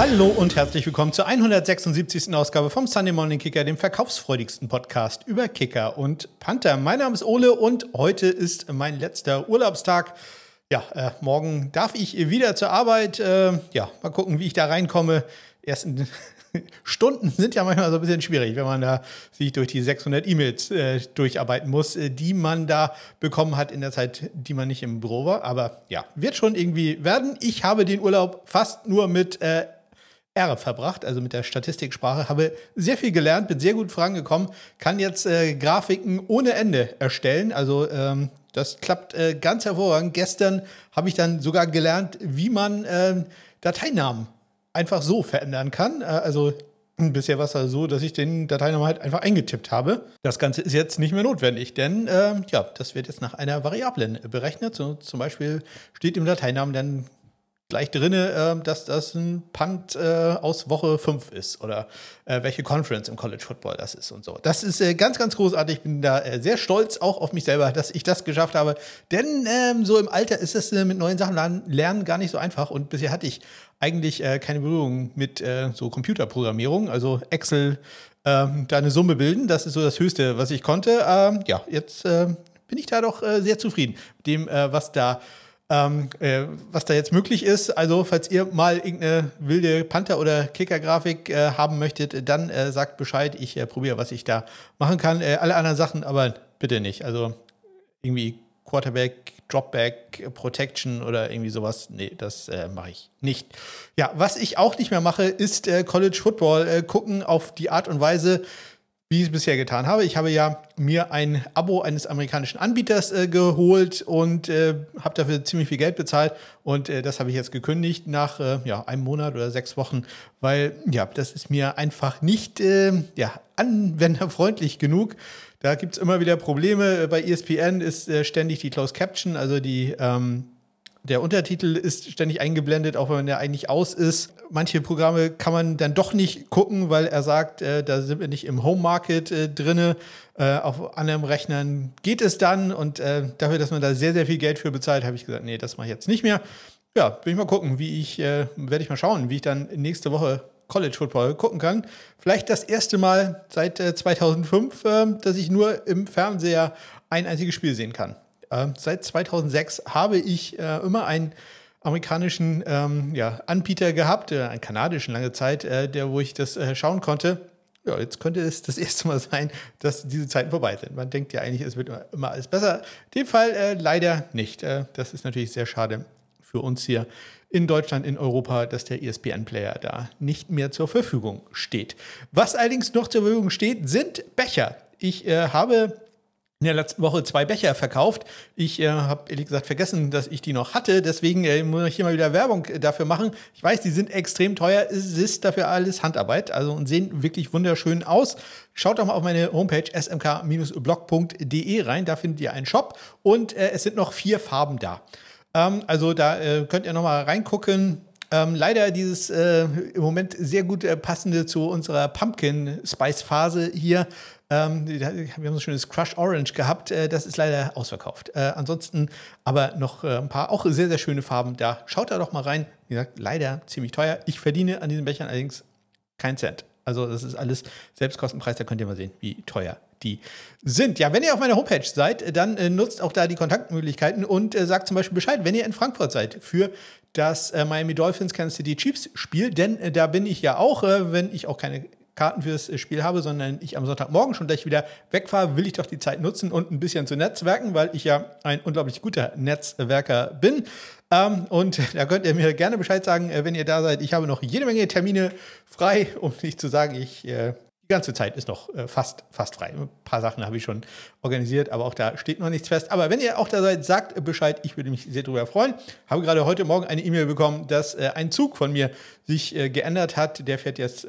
Hallo und herzlich willkommen zur 176. Ausgabe vom Sunday Morning Kicker, dem verkaufsfreudigsten Podcast über Kicker und Panther. Mein Name ist Ole und heute ist mein letzter Urlaubstag. Ja, äh, morgen darf ich wieder zur Arbeit. Äh, ja, mal gucken, wie ich da reinkomme. Ersten Stunden sind ja manchmal so ein bisschen schwierig, wenn man da sich durch die 600 E-Mails äh, durcharbeiten muss, äh, die man da bekommen hat in der Zeit, die man nicht im Büro war. Aber ja, wird schon irgendwie werden. Ich habe den Urlaub fast nur mit äh, R verbracht, also mit der Statistiksprache, habe sehr viel gelernt, bin sehr gut vorangekommen, kann jetzt äh, Grafiken ohne Ende erstellen. Also ähm, das klappt äh, ganz hervorragend. Gestern habe ich dann sogar gelernt, wie man äh, Dateinamen einfach so verändern kann. Äh, also Bisher war es also so, dass ich den Dateinamen halt einfach eingetippt habe. Das Ganze ist jetzt nicht mehr notwendig, denn äh, ja, das wird jetzt nach einer Variablen berechnet. So, zum Beispiel steht im Dateinamen dann gleich drin, äh, dass das ein Punt äh, aus Woche 5 ist oder äh, welche Conference im College Football das ist und so. Das ist äh, ganz, ganz großartig. Ich bin da äh, sehr stolz auch auf mich selber, dass ich das geschafft habe. Denn ähm, so im Alter ist es äh, mit neuen Sachen lernen gar nicht so einfach. Und bisher hatte ich eigentlich keine Berührung mit so Computerprogrammierung, also Excel, ähm, da eine Summe bilden. Das ist so das Höchste, was ich konnte. Ähm, ja, jetzt bin ich da doch sehr zufrieden mit dem, was da ähm, äh, was da jetzt möglich ist. Also, falls ihr mal irgendeine wilde Panther- oder Kicker-Grafik äh, haben möchtet, dann äh, sagt Bescheid. Ich äh, probiere, was ich da machen kann. Äh, alle anderen Sachen aber bitte nicht. Also, irgendwie Quarterback, Dropback, Protection oder irgendwie sowas. Nee, das äh, mache ich nicht. Ja, was ich auch nicht mehr mache, ist College Football gucken auf die Art und Weise, wie ich es bisher getan habe. Ich habe ja mir ein Abo eines amerikanischen Anbieters äh, geholt und äh, habe dafür ziemlich viel Geld bezahlt. Und äh, das habe ich jetzt gekündigt nach äh, ja, einem Monat oder sechs Wochen, weil ja, das ist mir einfach nicht ähm, ja, anwenderfreundlich genug. Da gibt es immer wieder Probleme. Bei ESPN ist äh, ständig die Closed Caption, also die ähm, der Untertitel ist ständig eingeblendet, auch wenn der eigentlich aus ist. Manche Programme kann man dann doch nicht gucken, weil er sagt, äh, da sind wir nicht im Home Market äh, drinne. Äh, auf anderen Rechnern geht es dann und äh, dafür, dass man da sehr, sehr viel Geld für bezahlt, habe ich gesagt, nee, das mache ich jetzt nicht mehr. Ja, will ich mal gucken, wie ich, äh, werde ich mal schauen, wie ich dann nächste Woche College Football gucken kann. Vielleicht das erste Mal seit 2005, äh, dass ich nur im Fernseher ein einziges Spiel sehen kann. Äh, seit 2006 habe ich äh, immer einen amerikanischen ähm, ja, Anbieter gehabt, äh, einen kanadischen lange Zeit, äh, der, wo ich das äh, schauen konnte. Ja, jetzt könnte es das erste Mal sein, dass diese Zeiten vorbei sind. Man denkt ja eigentlich, es wird immer, alles besser. In dem Fall äh, leider nicht. das ist natürlich sehr schade für uns hier in Deutschland, in Europa, dass der ESPN-Player da nicht mehr zur Verfügung steht. Was allerdings noch zur Verfügung steht, sind Becher. Ich äh, habe in der letzten Woche zwei Becher verkauft. Ich äh, habe ehrlich gesagt vergessen, dass ich die noch hatte. Deswegen äh, muss ich hier mal wieder Werbung äh, dafür machen. Ich weiß, die sind extrem teuer. Es ist dafür alles Handarbeit. Also und sehen wirklich wunderschön aus. Schaut doch mal auf meine Homepage smk-blog.de rein. Da findet ihr einen Shop und äh, es sind noch vier Farben da. Ähm, also da äh, könnt ihr noch mal reingucken. Ähm, leider dieses äh, im Moment sehr gut äh, passende zu unserer Pumpkin Spice Phase hier ähm, wir haben so ein schönes Crush Orange gehabt. Äh, das ist leider ausverkauft. Äh, ansonsten aber noch äh, ein paar auch sehr, sehr schöne Farben da. Schaut da doch mal rein. Wie gesagt, leider ziemlich teuer. Ich verdiene an diesen Bechern allerdings keinen Cent. Also das ist alles Selbstkostenpreis, da könnt ihr mal sehen, wie teuer die sind. Ja, wenn ihr auf meiner Homepage seid, dann äh, nutzt auch da die Kontaktmöglichkeiten und äh, sagt zum Beispiel Bescheid, wenn ihr in Frankfurt seid für das äh, Miami Dolphins Kansas City Chiefs Spiel, denn äh, da bin ich ja auch, äh, wenn ich auch keine Karten fürs Spiel habe, sondern ich am Sonntagmorgen schon gleich wieder wegfahre, will ich doch die Zeit nutzen und ein bisschen zu netzwerken, weil ich ja ein unglaublich guter Netzwerker bin. Ähm, und da könnt ihr mir gerne Bescheid sagen, äh, wenn ihr da seid. Ich habe noch jede Menge Termine frei, um nicht zu sagen, ich äh, die ganze Zeit ist noch äh, fast, fast frei. Ein paar Sachen habe ich schon organisiert, aber auch da steht noch nichts fest. Aber wenn ihr auch da seid, sagt Bescheid. Ich würde mich sehr darüber freuen. Habe gerade heute Morgen eine E-Mail bekommen, dass äh, ein Zug von mir sich äh, geändert hat. Der fährt jetzt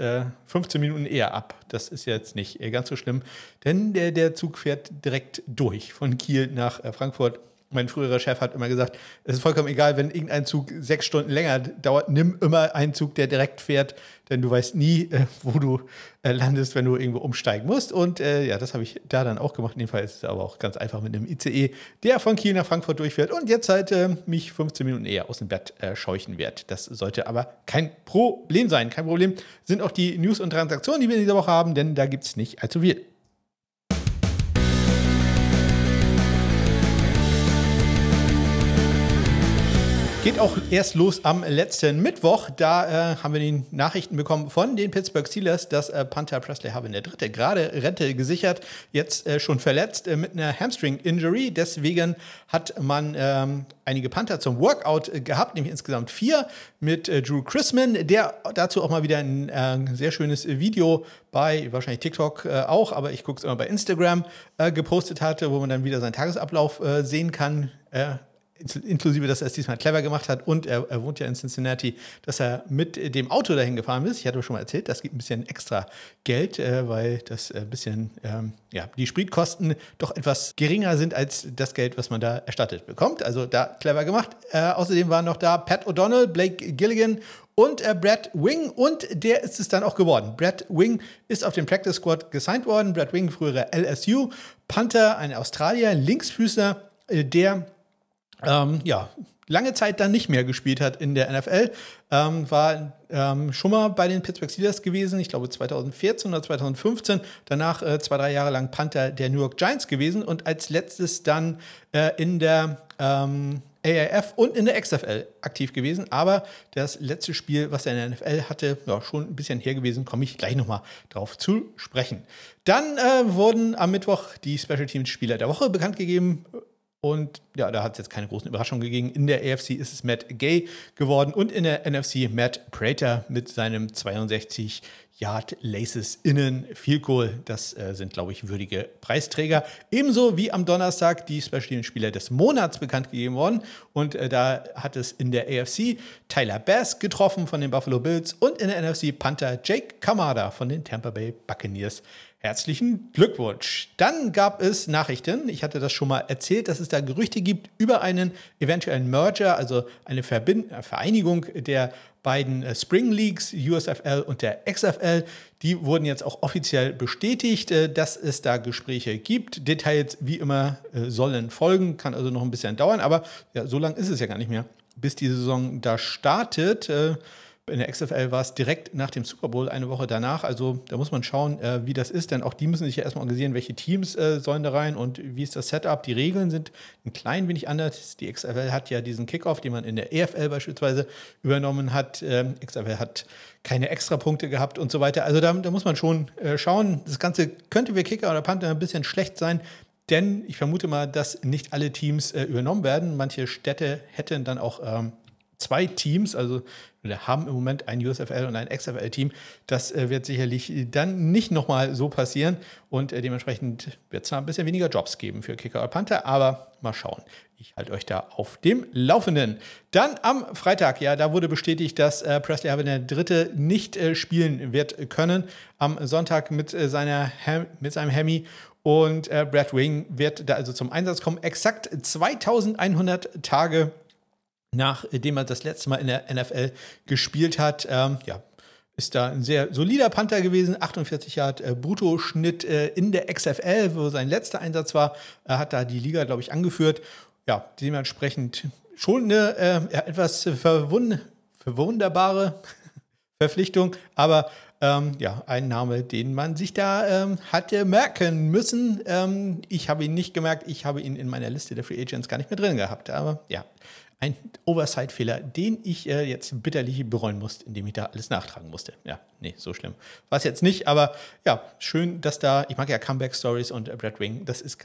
15 äh, Minuten eher ab. Das ist jetzt nicht ganz so schlimm, denn der, der Zug fährt direkt durch von Kiel nach Frankfurt. Mein früherer Chef hat immer gesagt, es ist vollkommen egal, wenn irgendein Zug sechs Stunden länger dauert, nimm immer einen Zug, der direkt fährt, denn du weißt nie, äh, wo du äh, landest, wenn du irgendwo umsteigen musst. Und äh, ja, das habe ich da dann auch gemacht. In dem Fall ist es aber auch ganz einfach mit einem ICE, der von Kiel nach Frankfurt durchfährt und jetzt halt äh, mich 15 Minuten eher aus dem Bett äh, scheuchen wird. Das sollte aber kein Problem sein. Kein Problem sind auch die News und Transaktionen, die wir in dieser Woche haben, denn da gibt es nicht allzu viel. Geht auch erst los am letzten Mittwoch. Da äh, haben wir die Nachrichten bekommen von den Pittsburgh Steelers, dass äh, Panther Presley Harvin der Dritte gerade Rente gesichert, jetzt äh, schon verletzt äh, mit einer Hamstring-Injury. Deswegen hat man ähm, einige Panther zum Workout äh, gehabt, nämlich insgesamt vier mit äh, Drew Chrisman, der dazu auch mal wieder ein sehr schönes Video bei wahrscheinlich TikTok auch, aber ich gucke es immer bei Instagram gepostet hatte, wo man dann wieder seinen Tagesablauf sehen kann inklusive, dass er es diesmal clever gemacht hat und er, er, wohnt ja in Cincinnati, dass er mit dem Auto dahin gefahren ist. Ich hatte schon mal erzählt, das gibt ein bisschen extra Geld, äh, weil das ein bisschen, ähm, ja, die Spritkosten doch etwas geringer sind als das Geld, was man da erstattet bekommt. Also da clever gemacht. Äh, außerdem waren noch da Pat O'Donnell, Blake Gilligan und äh, Brad Wing und der ist es dann auch geworden. Brad Wing ist auf den Practice Squad gesigned worden. Brad Wing, frühere LSU, Panther, ein Australier, Linksfüßer, äh, der ähm, ja, lange Zeit dann nicht mehr gespielt hat in der NFL. Ähm, war ähm, schon mal bei den Pittsburgh Steelers gewesen, ich glaube 2014 oder 2015. Danach äh, zwei, drei Jahre lang Panther der New York Giants gewesen und als letztes dann äh, in der ähm, AAF und in der XFL aktiv gewesen. Aber das letzte Spiel, was er in der NFL hatte, ja, schon ein bisschen her gewesen, komme ich gleich nochmal drauf zu sprechen. Dann äh, wurden am Mittwoch die Special Teams Spieler der Woche bekannt gegeben. Und ja, da hat es jetzt keine großen Überraschungen gegeben. In der AFC ist es Matt Gay geworden und in der NFC Matt Prater mit seinem 62 Yard Laces innen Field Goal. Das äh, sind, glaube ich, würdige Preisträger. Ebenso wie am Donnerstag die Special Spieler des Monats bekannt gegeben worden. Und äh, da hat es in der AFC Tyler Bass getroffen von den Buffalo Bills und in der NFC Panther Jake Kamada von den Tampa Bay Buccaneers Herzlichen Glückwunsch. Dann gab es Nachrichten. Ich hatte das schon mal erzählt, dass es da Gerüchte gibt über einen eventuellen Merger, also eine Verbind äh, Vereinigung der beiden äh, Spring Leagues, USFL und der XFL. Die wurden jetzt auch offiziell bestätigt, äh, dass es da Gespräche gibt. Details wie immer sollen folgen, kann also noch ein bisschen dauern, aber ja, so lange ist es ja gar nicht mehr, bis die Saison da startet. In der XFL war es direkt nach dem Super Bowl, eine Woche danach. Also da muss man schauen, äh, wie das ist, denn auch die müssen sich ja erstmal organisieren, welche Teams äh, sollen da rein und wie ist das Setup. Die Regeln sind ein klein wenig anders. Die XFL hat ja diesen Kickoff, den man in der EFL beispielsweise übernommen hat. Ähm, XFL hat keine Extrapunkte gehabt und so weiter. Also da, da muss man schon äh, schauen. Das Ganze könnte für Kicker oder Panther ein bisschen schlecht sein. Denn ich vermute mal, dass nicht alle Teams äh, übernommen werden. Manche Städte hätten dann auch ähm, zwei Teams, also wir haben im Moment ein USFL und ein XFL-Team. Das äh, wird sicherlich dann nicht nochmal so passieren und äh, dementsprechend wird es zwar ein bisschen weniger Jobs geben für Kicker und Panther, aber mal schauen. Ich halte euch da auf dem Laufenden. Dann am Freitag, ja, da wurde bestätigt, dass äh, Presley Harvin der Dritte nicht äh, spielen wird können. Am Sonntag mit, äh, seiner mit seinem Hemi und äh, Brad Wing wird da also zum Einsatz kommen. Exakt 2100 Tage nachdem er das letzte Mal in der NFL gespielt hat. Ähm, ja, ist da ein sehr solider Panther gewesen, 48 Yard äh, Bruttoschnitt äh, in der XFL, wo sein letzter Einsatz war. Er hat da die Liga, glaube ich, angeführt. Ja, dementsprechend schon eine äh, etwas verwund verwunderbare Verpflichtung, aber ähm, ja, ein Name, den man sich da ähm, hatte merken müssen. Ähm, ich habe ihn nicht gemerkt, ich habe ihn in meiner Liste der Free Agents gar nicht mehr drin gehabt, aber ja, ein Oversight-Fehler, den ich äh, jetzt bitterlich bereuen musste, indem ich da alles nachtragen musste. Ja, nee, so schlimm war es jetzt nicht, aber ja, schön, dass da, ich mag ja Comeback-Stories und Brad Wing, das ist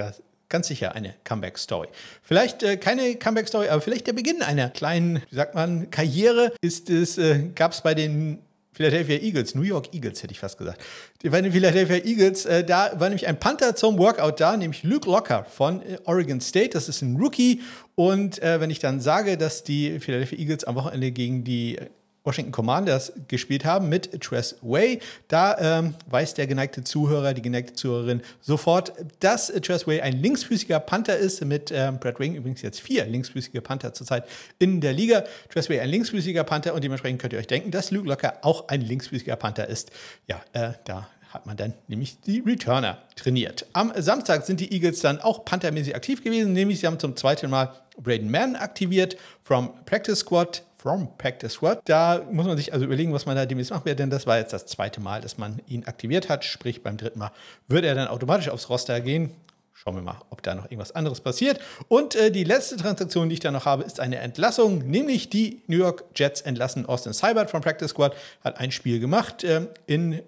ganz sicher eine Comeback-Story. Vielleicht äh, keine Comeback-Story, aber vielleicht der Beginn einer kleinen, wie sagt man, Karriere ist es, äh, gab es bei den Philadelphia Eagles, New York Eagles hätte ich fast gesagt. Bei den Philadelphia Eagles, äh, da war nämlich ein Panther zum Workout da, nämlich Luke Locker von äh, Oregon State. Das ist ein Rookie. Und äh, wenn ich dann sage, dass die Philadelphia Eagles am Wochenende gegen die Washington Commanders gespielt haben mit Tress Way. Da ähm, weiß der geneigte Zuhörer, die geneigte Zuhörerin sofort, dass Tress Way ein linksfüßiger Panther ist, mit ähm, Brad Wing übrigens jetzt vier linksfüßige Panther zurzeit in der Liga. Tress Way ein linksfüßiger Panther und dementsprechend könnt ihr euch denken, dass Luke Locker auch ein linksfüßiger Panther ist. Ja, äh, da hat man dann nämlich die Returner trainiert. Am Samstag sind die Eagles dann auch panthermäßig aktiv gewesen, nämlich sie haben zum zweiten Mal Braden Mann aktiviert from Practice Squad. From Practice Squad. Da muss man sich also überlegen, was man da demnächst machen wird, denn das war jetzt das zweite Mal, dass man ihn aktiviert hat. Sprich, beim dritten Mal würde er dann automatisch aufs Roster gehen. Schauen wir mal, ob da noch irgendwas anderes passiert. Und äh, die letzte Transaktion, die ich da noch habe, ist eine Entlassung, nämlich die New York Jets entlassen Austin Seibert vom Practice Squad, hat ein Spiel gemacht äh, in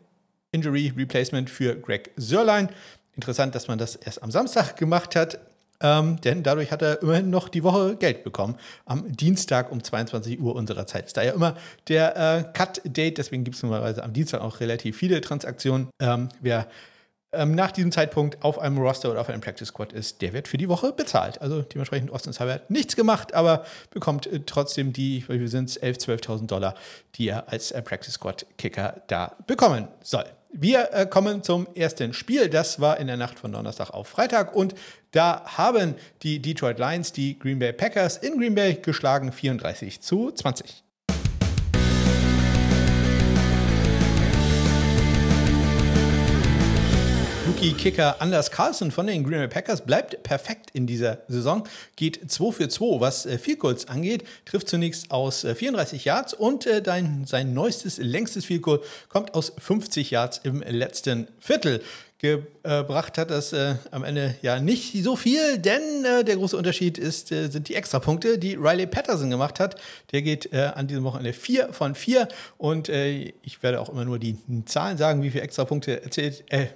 Injury Replacement für Greg Sörlein. Interessant, dass man das erst am Samstag gemacht hat. Ähm, denn dadurch hat er immerhin noch die Woche Geld bekommen. Am Dienstag um 22 Uhr unserer Zeit ist da ja immer der äh, Cut-Date, deswegen gibt es normalerweise am Dienstag auch relativ viele Transaktionen. Ähm, wer ähm, nach diesem Zeitpunkt auf einem Roster oder auf einem Practice Squad ist, der wird für die Woche bezahlt. Also dementsprechend Austin Seibert nichts gemacht, aber bekommt äh, trotzdem die, wie sind es, 11.000, 12.000 Dollar, die er als äh, Practice Squad Kicker da bekommen soll. Wir äh, kommen zum ersten Spiel. Das war in der Nacht von Donnerstag auf Freitag und da haben die Detroit Lions die Green Bay Packers in Green Bay geschlagen 34 zu 20. Rookie-Kicker Anders Carlson von den Green Bay Packers bleibt perfekt in dieser Saison, geht 2 für 2, was äh, Field Goals angeht, trifft zunächst aus äh, 34 Yards und äh, dein, sein neuestes, längstes Field Goal kommt aus 50 Yards im letzten Viertel gebracht hat das äh, am Ende ja nicht so viel, denn äh, der große Unterschied ist, äh, sind die Extrapunkte, die Riley Patterson gemacht hat. Der geht äh, an diesem Wochenende 4 von 4 und äh, ich werde auch immer nur die Zahlen sagen, wie viele Extrapunkte erzählt, äh,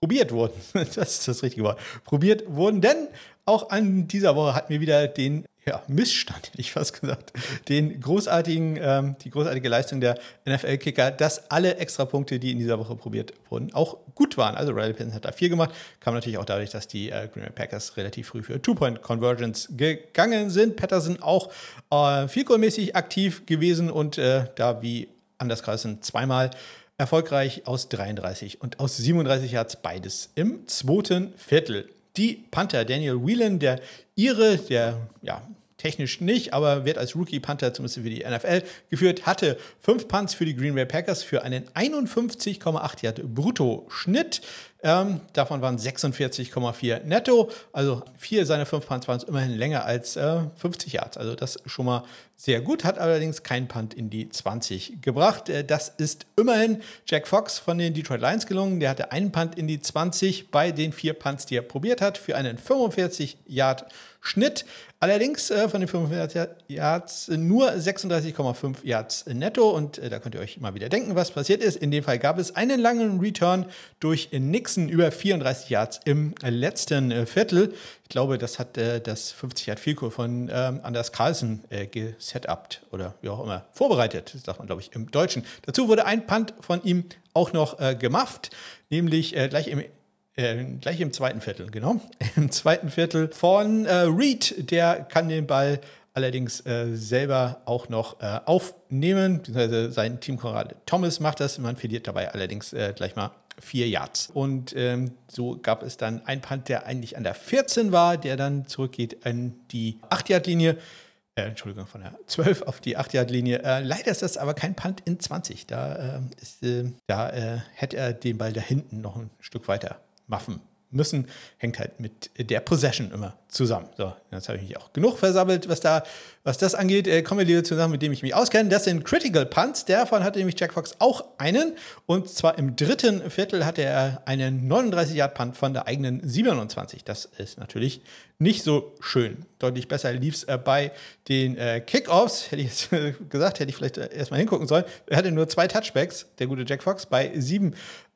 probiert wurden. Das ist das richtige Wort. Probiert wurden, denn auch an dieser Woche hatten wir wieder den ja, Missstand, hätte ich fast gesagt, den großartigen, ähm, die großartige Leistung der NFL-Kicker, dass alle Extrapunkte, die in dieser Woche probiert wurden, auch gut waren. Also Riley Patterson hat da vier gemacht, kam natürlich auch dadurch, dass die äh, Green Bay Packers relativ früh für Two-Point-Convergence gegangen sind. Patterson auch äh, vielkohlmäßig aktiv gewesen und äh, da wie Anders Carlson zweimal Erfolgreich aus 33 und aus 37 Yards beides im zweiten Viertel. Die Panther Daniel Whelan, der Ire, der ja, technisch nicht, aber wird als Rookie-Panther zumindest für die NFL geführt, hatte fünf Punts für die Green Bay Packers für einen 51,8 Yard Brutto-Schnitt. Ähm, davon waren 46,4 netto. Also vier seiner fünf Punts waren es immerhin länger als äh, 50 Yards. Also das schon mal sehr gut. Hat allerdings keinen Punt in die 20 gebracht. Äh, das ist immerhin Jack Fox von den Detroit Lions gelungen. Der hatte einen Punt in die 20 bei den vier Punts, die er probiert hat, für einen 45 Yard Schnitt. Allerdings äh, von den 45 Yards nur 36,5 Yards netto. Und äh, da könnt ihr euch mal wieder denken, was passiert ist. In dem Fall gab es einen langen Return durch Nixon über 34 Yards im letzten äh, Viertel. Ich glaube, das hat äh, das 50 Yard Field von ähm, Anders Carlsen äh, gesetupt oder wie auch immer vorbereitet. Das sagt man, glaube ich, im Deutschen. Dazu wurde ein Punt von ihm auch noch äh, gemafft, nämlich gleich im äh, gleich im zweiten Viertel, genau. Im zweiten Viertel von äh, Reed. Der kann den Ball allerdings äh, selber auch noch äh, aufnehmen. Beziehungsweise sein Teamkamerad Thomas macht das. Man verliert dabei allerdings äh, gleich mal vier Yards. Und ähm, so gab es dann einen Punt, der eigentlich an der 14 war, der dann zurückgeht an die 8-Yard-Linie. Äh, Entschuldigung, von der 12 auf die 8-Yard-Linie. Äh, leider ist das aber kein Punt in 20. Da, äh, ist, äh, da hätte er den Ball da hinten noch ein Stück weiter Waffen müssen, hängt halt mit der Possession immer zusammen. So, jetzt habe ich mich auch genug versammelt, was da, was das angeht. Äh, kommen wir lieber zusammen, mit dem ich mich auskenne. Das sind Critical Punts. Davon hatte nämlich Jack Fox auch einen. Und zwar im dritten Viertel hatte er einen 39-Yard-Punt von der eigenen 27. Das ist natürlich nicht so schön. Deutlich besser lief es äh, bei den äh, Kickoffs. Hätte ich jetzt gesagt, hätte ich vielleicht äh, erstmal hingucken sollen. Er hatte nur zwei Touchbacks, der gute Jack Fox, bei sieben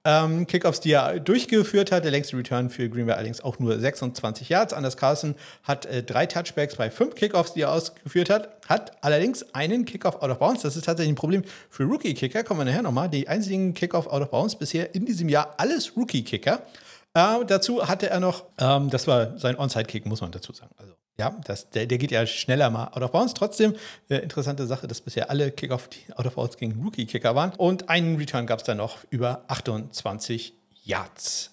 ähm, Kickoffs, die er durchgeführt hat. Der längste Return für Green Bay allerdings auch nur 26 Yards. Anders Carlson hat äh, drei Touchbacks bei fünf Kickoffs, die er ausgeführt hat. Hat allerdings einen Kickoff out of bounds. Das ist tatsächlich ein Problem für Rookie-Kicker. Kommen wir nachher nochmal. Die einzigen Kickoff out of bounds bisher in diesem Jahr alles Rookie-Kicker. Äh, dazu hatte er noch, ähm, das war sein Onside-Kick, muss man dazu sagen. Also ja, das, der, der geht ja schneller mal out of bounds. Trotzdem, äh, interessante Sache, dass bisher alle Kickoff, die out of bounds gegen Rookie-Kicker waren. Und einen Return gab es dann noch über 28 Yards.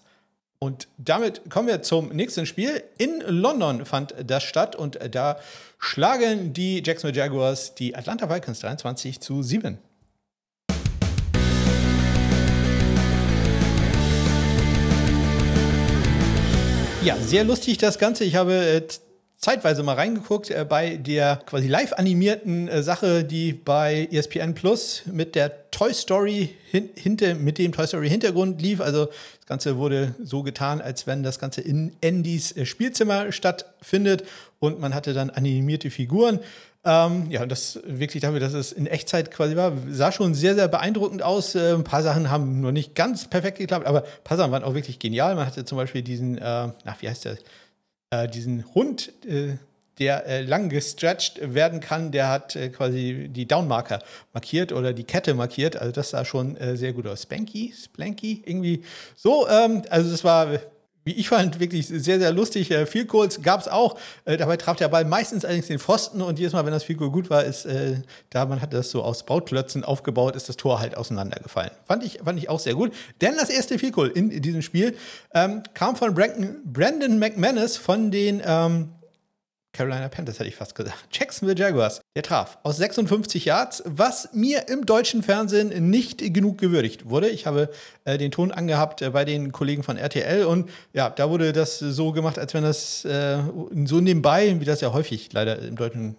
Und damit kommen wir zum nächsten Spiel. In London fand das statt und da schlagen die Jacksonville Jaguars die Atlanta Falcons 23 zu 7. Ja, sehr lustig das Ganze. Ich habe äh, zeitweise mal reingeguckt äh, bei der quasi live animierten äh, Sache, die bei ESPN Plus mit der Toy Story hin, hinter, mit dem Toy Story Hintergrund lief. Also das Ganze wurde so getan, als wenn das Ganze in Andys äh, Spielzimmer stattfindet und man hatte dann animierte Figuren. Ähm, ja, das wirklich dafür, dass es in Echtzeit quasi war, sah schon sehr, sehr beeindruckend aus. Äh, ein paar Sachen haben nur nicht ganz perfekt geklappt, aber ein paar Sachen waren auch wirklich genial. Man hatte zum Beispiel diesen, äh, ach, wie heißt der? Äh, diesen Hund, äh, der äh, lang gestretched werden kann, der hat äh, quasi die Downmarker markiert oder die Kette markiert. Also das sah schon äh, sehr gut aus. Spanky, Splanky, irgendwie so. Ähm, also das war wie ich fand, wirklich sehr, sehr lustig. Äh, Field Goals gab es auch. Äh, dabei traf der Ball meistens allerdings den Pfosten und jedes Mal, wenn das Field Goal gut war, ist, äh, da man hat das so aus Bautklötzen aufgebaut, ist das Tor halt auseinandergefallen. Fand ich, fand ich auch sehr gut. Denn das erste Field Goal in, in diesem Spiel ähm, kam von Brandon, Brandon McManus von den ähm, Carolina Panthers hätte ich fast gesagt. Jacksonville Jaguars. Der traf aus 56 Yards, was mir im deutschen Fernsehen nicht genug gewürdigt wurde. Ich habe äh, den Ton angehabt äh, bei den Kollegen von RTL und ja, da wurde das so gemacht, als wenn das äh, so nebenbei, wie das ja häufig leider im deutschen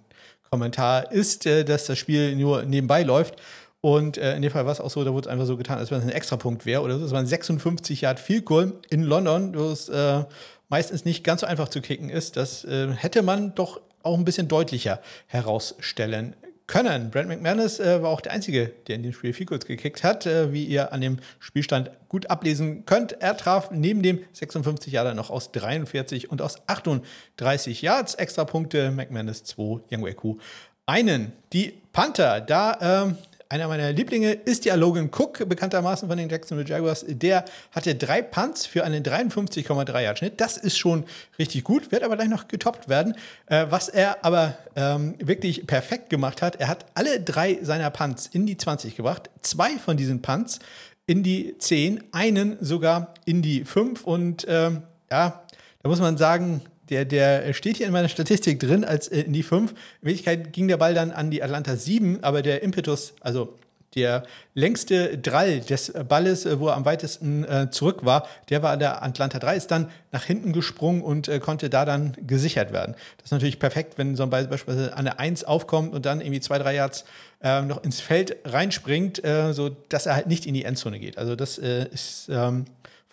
Kommentar ist, äh, dass das Spiel nur nebenbei läuft. Und äh, in dem Fall war es auch so, da wurde es einfach so getan, als wenn es ein Extrapunkt wäre oder so. Es war ein 56 Yard Field Goal in London. Das äh, meistens nicht ganz so einfach zu kicken ist, das äh, hätte man doch auch ein bisschen deutlicher herausstellen können. Brent McManus äh, war auch der Einzige, der in dem Spiel viel kurz gekickt hat, äh, wie ihr an dem Spielstand gut ablesen könnt. Er traf neben dem 56 Jahre noch aus 43 und aus 38 Yards. Extra Punkte, McManus 2, Young Weku einen. Die Panther, da ähm, einer meiner Lieblinge ist ja Logan Cook, bekanntermaßen von den Jacksonville Jaguars. Der hatte drei Punts für einen 53,3 Yard Schnitt. Das ist schon richtig gut, wird aber gleich noch getoppt werden. Äh, was er aber ähm, wirklich perfekt gemacht hat, er hat alle drei seiner Punts in die 20 gebracht. Zwei von diesen Punts in die 10, einen sogar in die 5 und ähm, ja, da muss man sagen, der, der steht hier in meiner Statistik drin als äh, in die 5. In Wirklichkeit ging der Ball dann an die Atlanta 7, aber der Impetus, also der längste Drall des Balles, äh, wo er am weitesten äh, zurück war, der war an der Atlanta 3, ist dann nach hinten gesprungen und äh, konnte da dann gesichert werden. Das ist natürlich perfekt, wenn so ein Ball beispielsweise an der 1 aufkommt und dann irgendwie zwei, drei Yards äh, noch ins Feld reinspringt, äh, so er halt nicht in die Endzone geht. Also das äh, ist ähm,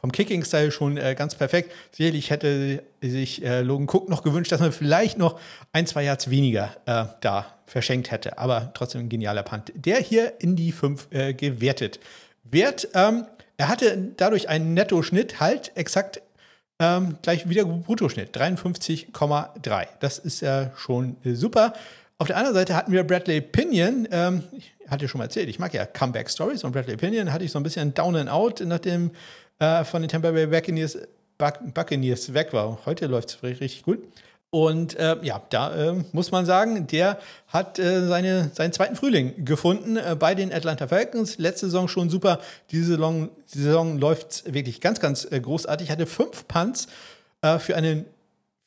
vom Kicking-Style schon äh, ganz perfekt. Sicherlich hätte sich äh, Logan Cook noch gewünscht, dass man vielleicht noch ein, zwei Yards weniger äh, da verschenkt hätte. Aber trotzdem ein genialer Punt, der hier in die 5 äh, gewertet wird. Ähm, er hatte dadurch einen Netto-Schnitt halt exakt ähm, gleich wieder Bruttoschnitt, 53,3. Das ist ja schon äh, super. Auf der anderen Seite hatten wir Bradley Pinion. Ähm, ich hatte schon mal erzählt, ich mag ja Comeback Stories und Bradley Pinion hatte ich so ein bisschen Down and Out, nachdem äh, von den Tampa Bay Buccaneers, Buccaneers weg war. Heute läuft es richtig gut. Und äh, ja, da äh, muss man sagen, der hat äh, seine, seinen zweiten Frühling gefunden äh, bei den Atlanta Falcons. Letzte Saison schon super. Diese Saison, die Saison läuft wirklich ganz, ganz äh, großartig. Hatte fünf Punts für einen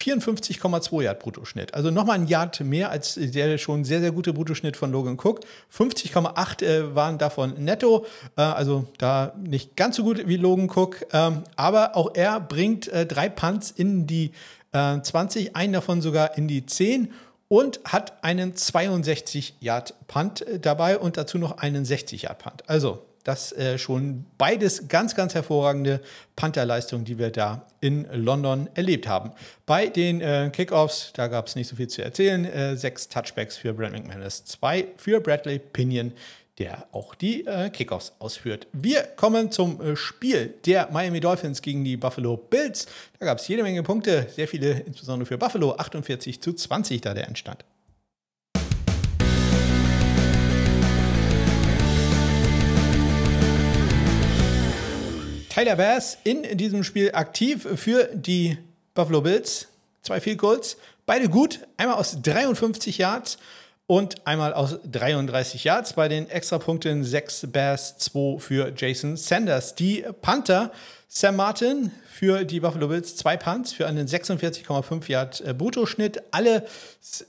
54,2 Yard Bruttoschnitt. Also nochmal ein Yard mehr als der schon sehr, sehr gute Bruttoschnitt von Logan Cook. 50,8 äh, waren davon netto. Äh, also da nicht ganz so gut wie Logan Cook. Ähm, aber auch er bringt äh, drei Punts in die 20, äh, einen davon sogar in die 10 und hat einen 62 Yard Punt äh, dabei und dazu noch einen 60 Yard Punt. Also das äh, schon beides ganz, ganz hervorragende Panther-Leistungen, die wir da in London erlebt haben. Bei den äh, Kickoffs, da gab es nicht so viel zu erzählen. Äh, sechs Touchbacks für Brad McManus, zwei für Bradley Pinion, der auch die äh, Kickoffs ausführt. Wir kommen zum äh, Spiel der Miami Dolphins gegen die Buffalo Bills. Da gab es jede Menge Punkte, sehr viele, insbesondere für Buffalo, 48 zu 20 da der Entstand. Tyler Bass in diesem Spiel aktiv für die Buffalo Bills. Zwei Field Goals. beide gut. Einmal aus 53 Yards und einmal aus 33 Yards. Bei den Extrapunkten 6 Bears, 2 für Jason Sanders. Die Panther, Sam Martin für die Buffalo Bills, zwei Punts für einen 46,5 Yard äh, Bruttoschnitt. Alle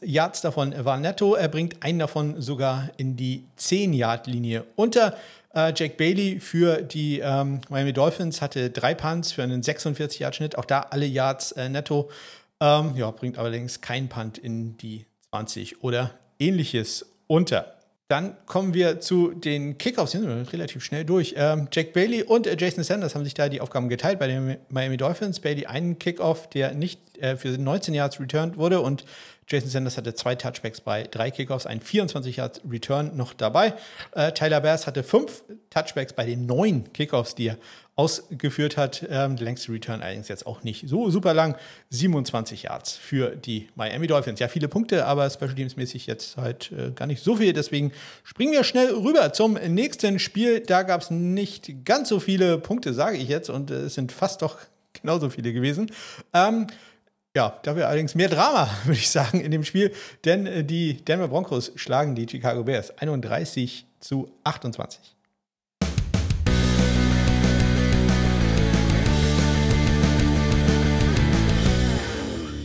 Yards davon waren netto. Er bringt einen davon sogar in die 10 Yard Linie unter. Äh, Jake Bailey für die ähm, Miami Dolphins hatte drei Punts für einen 46 Yard Schnitt. Auch da alle Yards äh, netto. Ähm, ja, bringt allerdings kein Punt in die 20 oder ähnliches unter. Dann kommen wir zu den Kickoffs, die sind relativ schnell durch. Ähm, Jack Bailey und äh, Jason Sanders haben sich da die Aufgaben geteilt bei den Miami Dolphins. Bailey einen Kickoff, der nicht äh, für 19 Yards returned wurde und Jason Sanders hatte zwei Touchbacks bei drei Kickoffs, ein 24 Yards Return noch dabei. Äh, Tyler Bass hatte fünf Touchbacks bei den neun Kickoffs, die er ausgeführt hat. Ähm, der längste Return allerdings jetzt auch nicht so super lang. 27 Yards für die Miami Dolphins. Ja, viele Punkte, aber Special Teams mäßig jetzt halt äh, gar nicht so viel. Deswegen springen wir schnell rüber zum nächsten Spiel. Da gab es nicht ganz so viele Punkte, sage ich jetzt, und äh, es sind fast doch genauso viele gewesen. Ähm, ja, dafür allerdings mehr Drama, würde ich sagen, in dem Spiel, denn äh, die Denver Broncos schlagen die Chicago Bears 31 zu 28.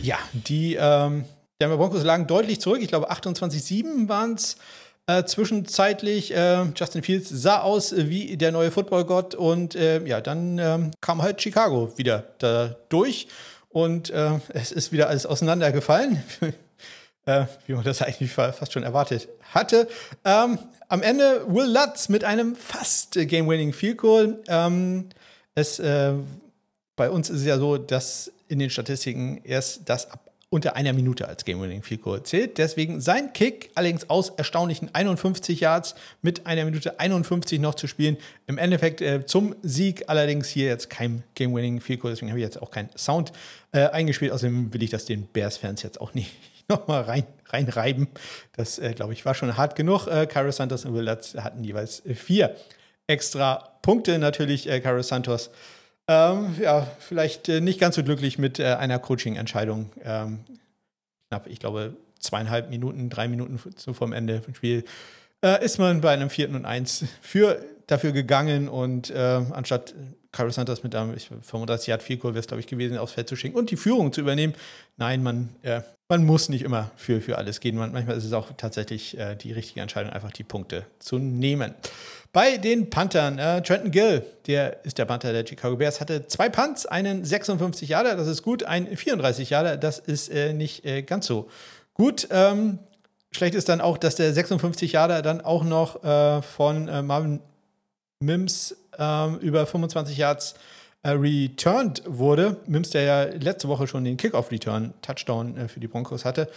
Ja, die ähm, Denver Broncos lagen deutlich zurück. Ich glaube, 28-7 waren es äh, zwischenzeitlich. Äh, Justin Fields sah aus wie der neue Footballgott und äh, ja, dann ähm, kam halt Chicago wieder da durch. Und äh, es ist wieder alles auseinandergefallen, äh, wie man das eigentlich fast schon erwartet hatte. Ähm, am Ende Will Lutz mit einem fast Game-Winning Field Goal. Ähm, äh, bei uns ist es ja so, dass in den Statistiken erst das ab unter einer Minute als Game-Winning Field Goal zählt. Deswegen sein Kick, allerdings aus erstaunlichen 51 Yards mit einer Minute 51 noch zu spielen. Im Endeffekt äh, zum Sieg, allerdings hier jetzt kein Game-Winning Field Goal, deswegen habe ich jetzt auch keinen Sound äh, eingespielt. Außerdem will ich das den Bears-Fans jetzt auch nicht nochmal rein, reinreiben. Das, äh, glaube ich, war schon hart genug. Äh, Cairo Santos und Will Lutz hatten jeweils vier extra Punkte. Natürlich äh, Cairo Santos ähm, ja, vielleicht äh, nicht ganz so glücklich mit äh, einer Coaching-Entscheidung. Ähm, knapp, ich glaube, zweieinhalb Minuten, drei Minuten so vom Ende vom Spiel äh, ist man bei einem vierten und eins für, dafür gegangen und äh, anstatt Carlos Santos mit einem 35 Yard Field Goal wäre es, glaube ich, gewesen, aufs Feld zu schicken und die Führung zu übernehmen. Nein, man, äh, man muss nicht immer für, für alles gehen. Man, manchmal ist es auch tatsächlich äh, die richtige Entscheidung, einfach die Punkte zu nehmen. Bei den Panthern, äh, Trenton Gill, der ist der Panther der Chicago Bears, hatte zwei Punts, einen 56 Jahre, das ist gut, ein 34 Jahre, das ist äh, nicht äh, ganz so gut. Ähm, schlecht ist dann auch, dass der 56 Jahre dann auch noch äh, von äh, Marvin Mims ähm, über 25 Yards returned wurde. Mims, der ja letzte Woche schon den Kickoff-Return-Touchdown für die Broncos hatte,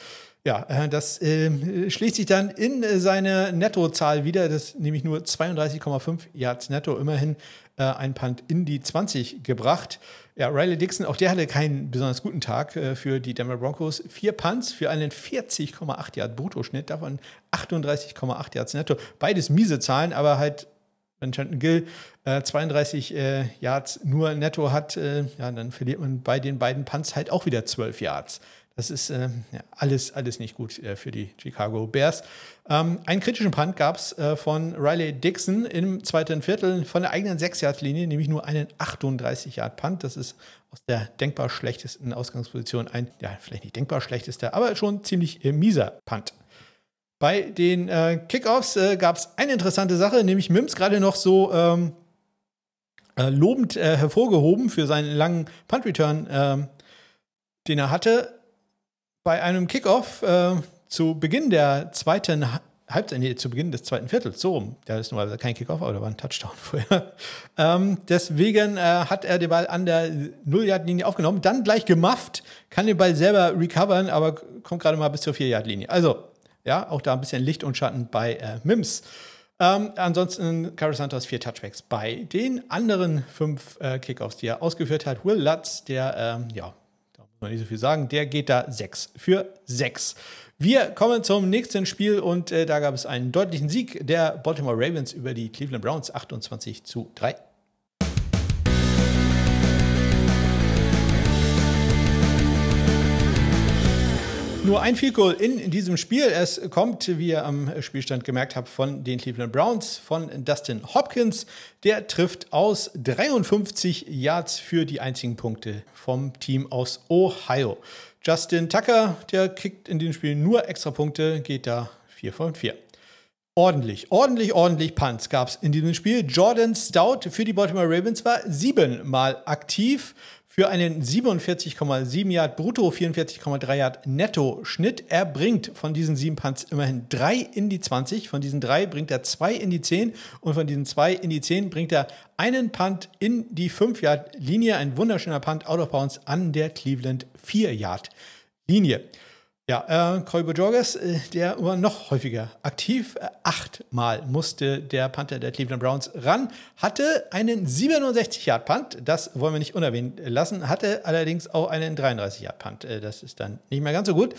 ja, äh, das äh, schließt sich dann in äh, seine Nettozahl wieder, das nämlich nur 32,5 Yards netto, immerhin äh, ein Punt in die 20 gebracht. Ja, Riley Dixon, auch der hatte keinen besonders guten Tag äh, für die Denver Broncos. Vier Punts für einen 40,8 Yard Bruttoschnitt, davon 38,8 Yards netto. Beides miese Zahlen, aber halt wenn Chanton Gill äh, 32 äh, Yards nur netto hat, äh, ja, dann verliert man bei den beiden Punts halt auch wieder 12 Yards. Das ist äh, ja, alles, alles nicht gut äh, für die Chicago Bears. Ähm, einen kritischen Punt gab es äh, von Riley Dixon im zweiten Viertel von der eigenen 6-Yard-Linie, nämlich nur einen 38-Yard-Punt. Das ist aus der denkbar schlechtesten Ausgangsposition ein, ja, vielleicht nicht denkbar schlechtester, aber schon ziemlich mieser Punt. Bei den äh, Kickoffs äh, gab es eine interessante Sache, nämlich Mims gerade noch so ähm, äh, lobend äh, hervorgehoben für seinen langen Punt-Return, ähm, den er hatte bei einem Kickoff äh, zu Beginn der zweiten Halbzeit, nee, zu Beginn des zweiten Viertels, so rum. Der ist nur kein Kickoff, aber da war ein Touchdown vorher. Ähm, deswegen äh, hat er den Ball an der Null-Yard-Linie aufgenommen, dann gleich gemufft, kann den Ball selber recovern, aber kommt gerade mal bis zur Vier-Yard-Linie. Also, ja, auch da ein bisschen Licht und Schatten bei äh, Mims. Ähm, ansonsten Carlos Santos vier Touchbacks bei den anderen fünf äh, Kickoffs, die er ausgeführt hat. Will Lutz, der ähm, ja, man nicht so viel sagen. Der geht da 6 für 6. Wir kommen zum nächsten Spiel und äh, da gab es einen deutlichen Sieg der Baltimore Ravens über die Cleveland Browns 28 zu 3. Nur ein Field Goal in diesem Spiel. Es kommt, wie ihr am Spielstand gemerkt habt, von den Cleveland Browns, von Dustin Hopkins. Der trifft aus 53 Yards für die einzigen Punkte vom Team aus Ohio. Justin Tucker, der kickt in dem Spiel nur extra Punkte, geht da 4 von 4. Ordentlich, ordentlich, ordentlich Punts gab es in diesem Spiel. Jordan Stout für die Baltimore Ravens war siebenmal aktiv für einen 47,7 Yard brutto, 44,3 Yard netto Schnitt. Er bringt von diesen sieben Punts immerhin drei in die 20. Von diesen drei bringt er zwei in die 10 und von diesen zwei in die 10 bringt er einen Punt in die 5 Yard Linie. Ein wunderschöner Punt out of bounds an der Cleveland 4 Yard Linie. Ja, äh, Corey Jorges, äh, der war noch häufiger aktiv. Äh, achtmal musste der Panther der Cleveland Browns ran, hatte einen 67-Yard-Punt, das wollen wir nicht unerwähnt lassen, hatte allerdings auch einen 33-Yard-Punt. Äh, das ist dann nicht mehr ganz so gut.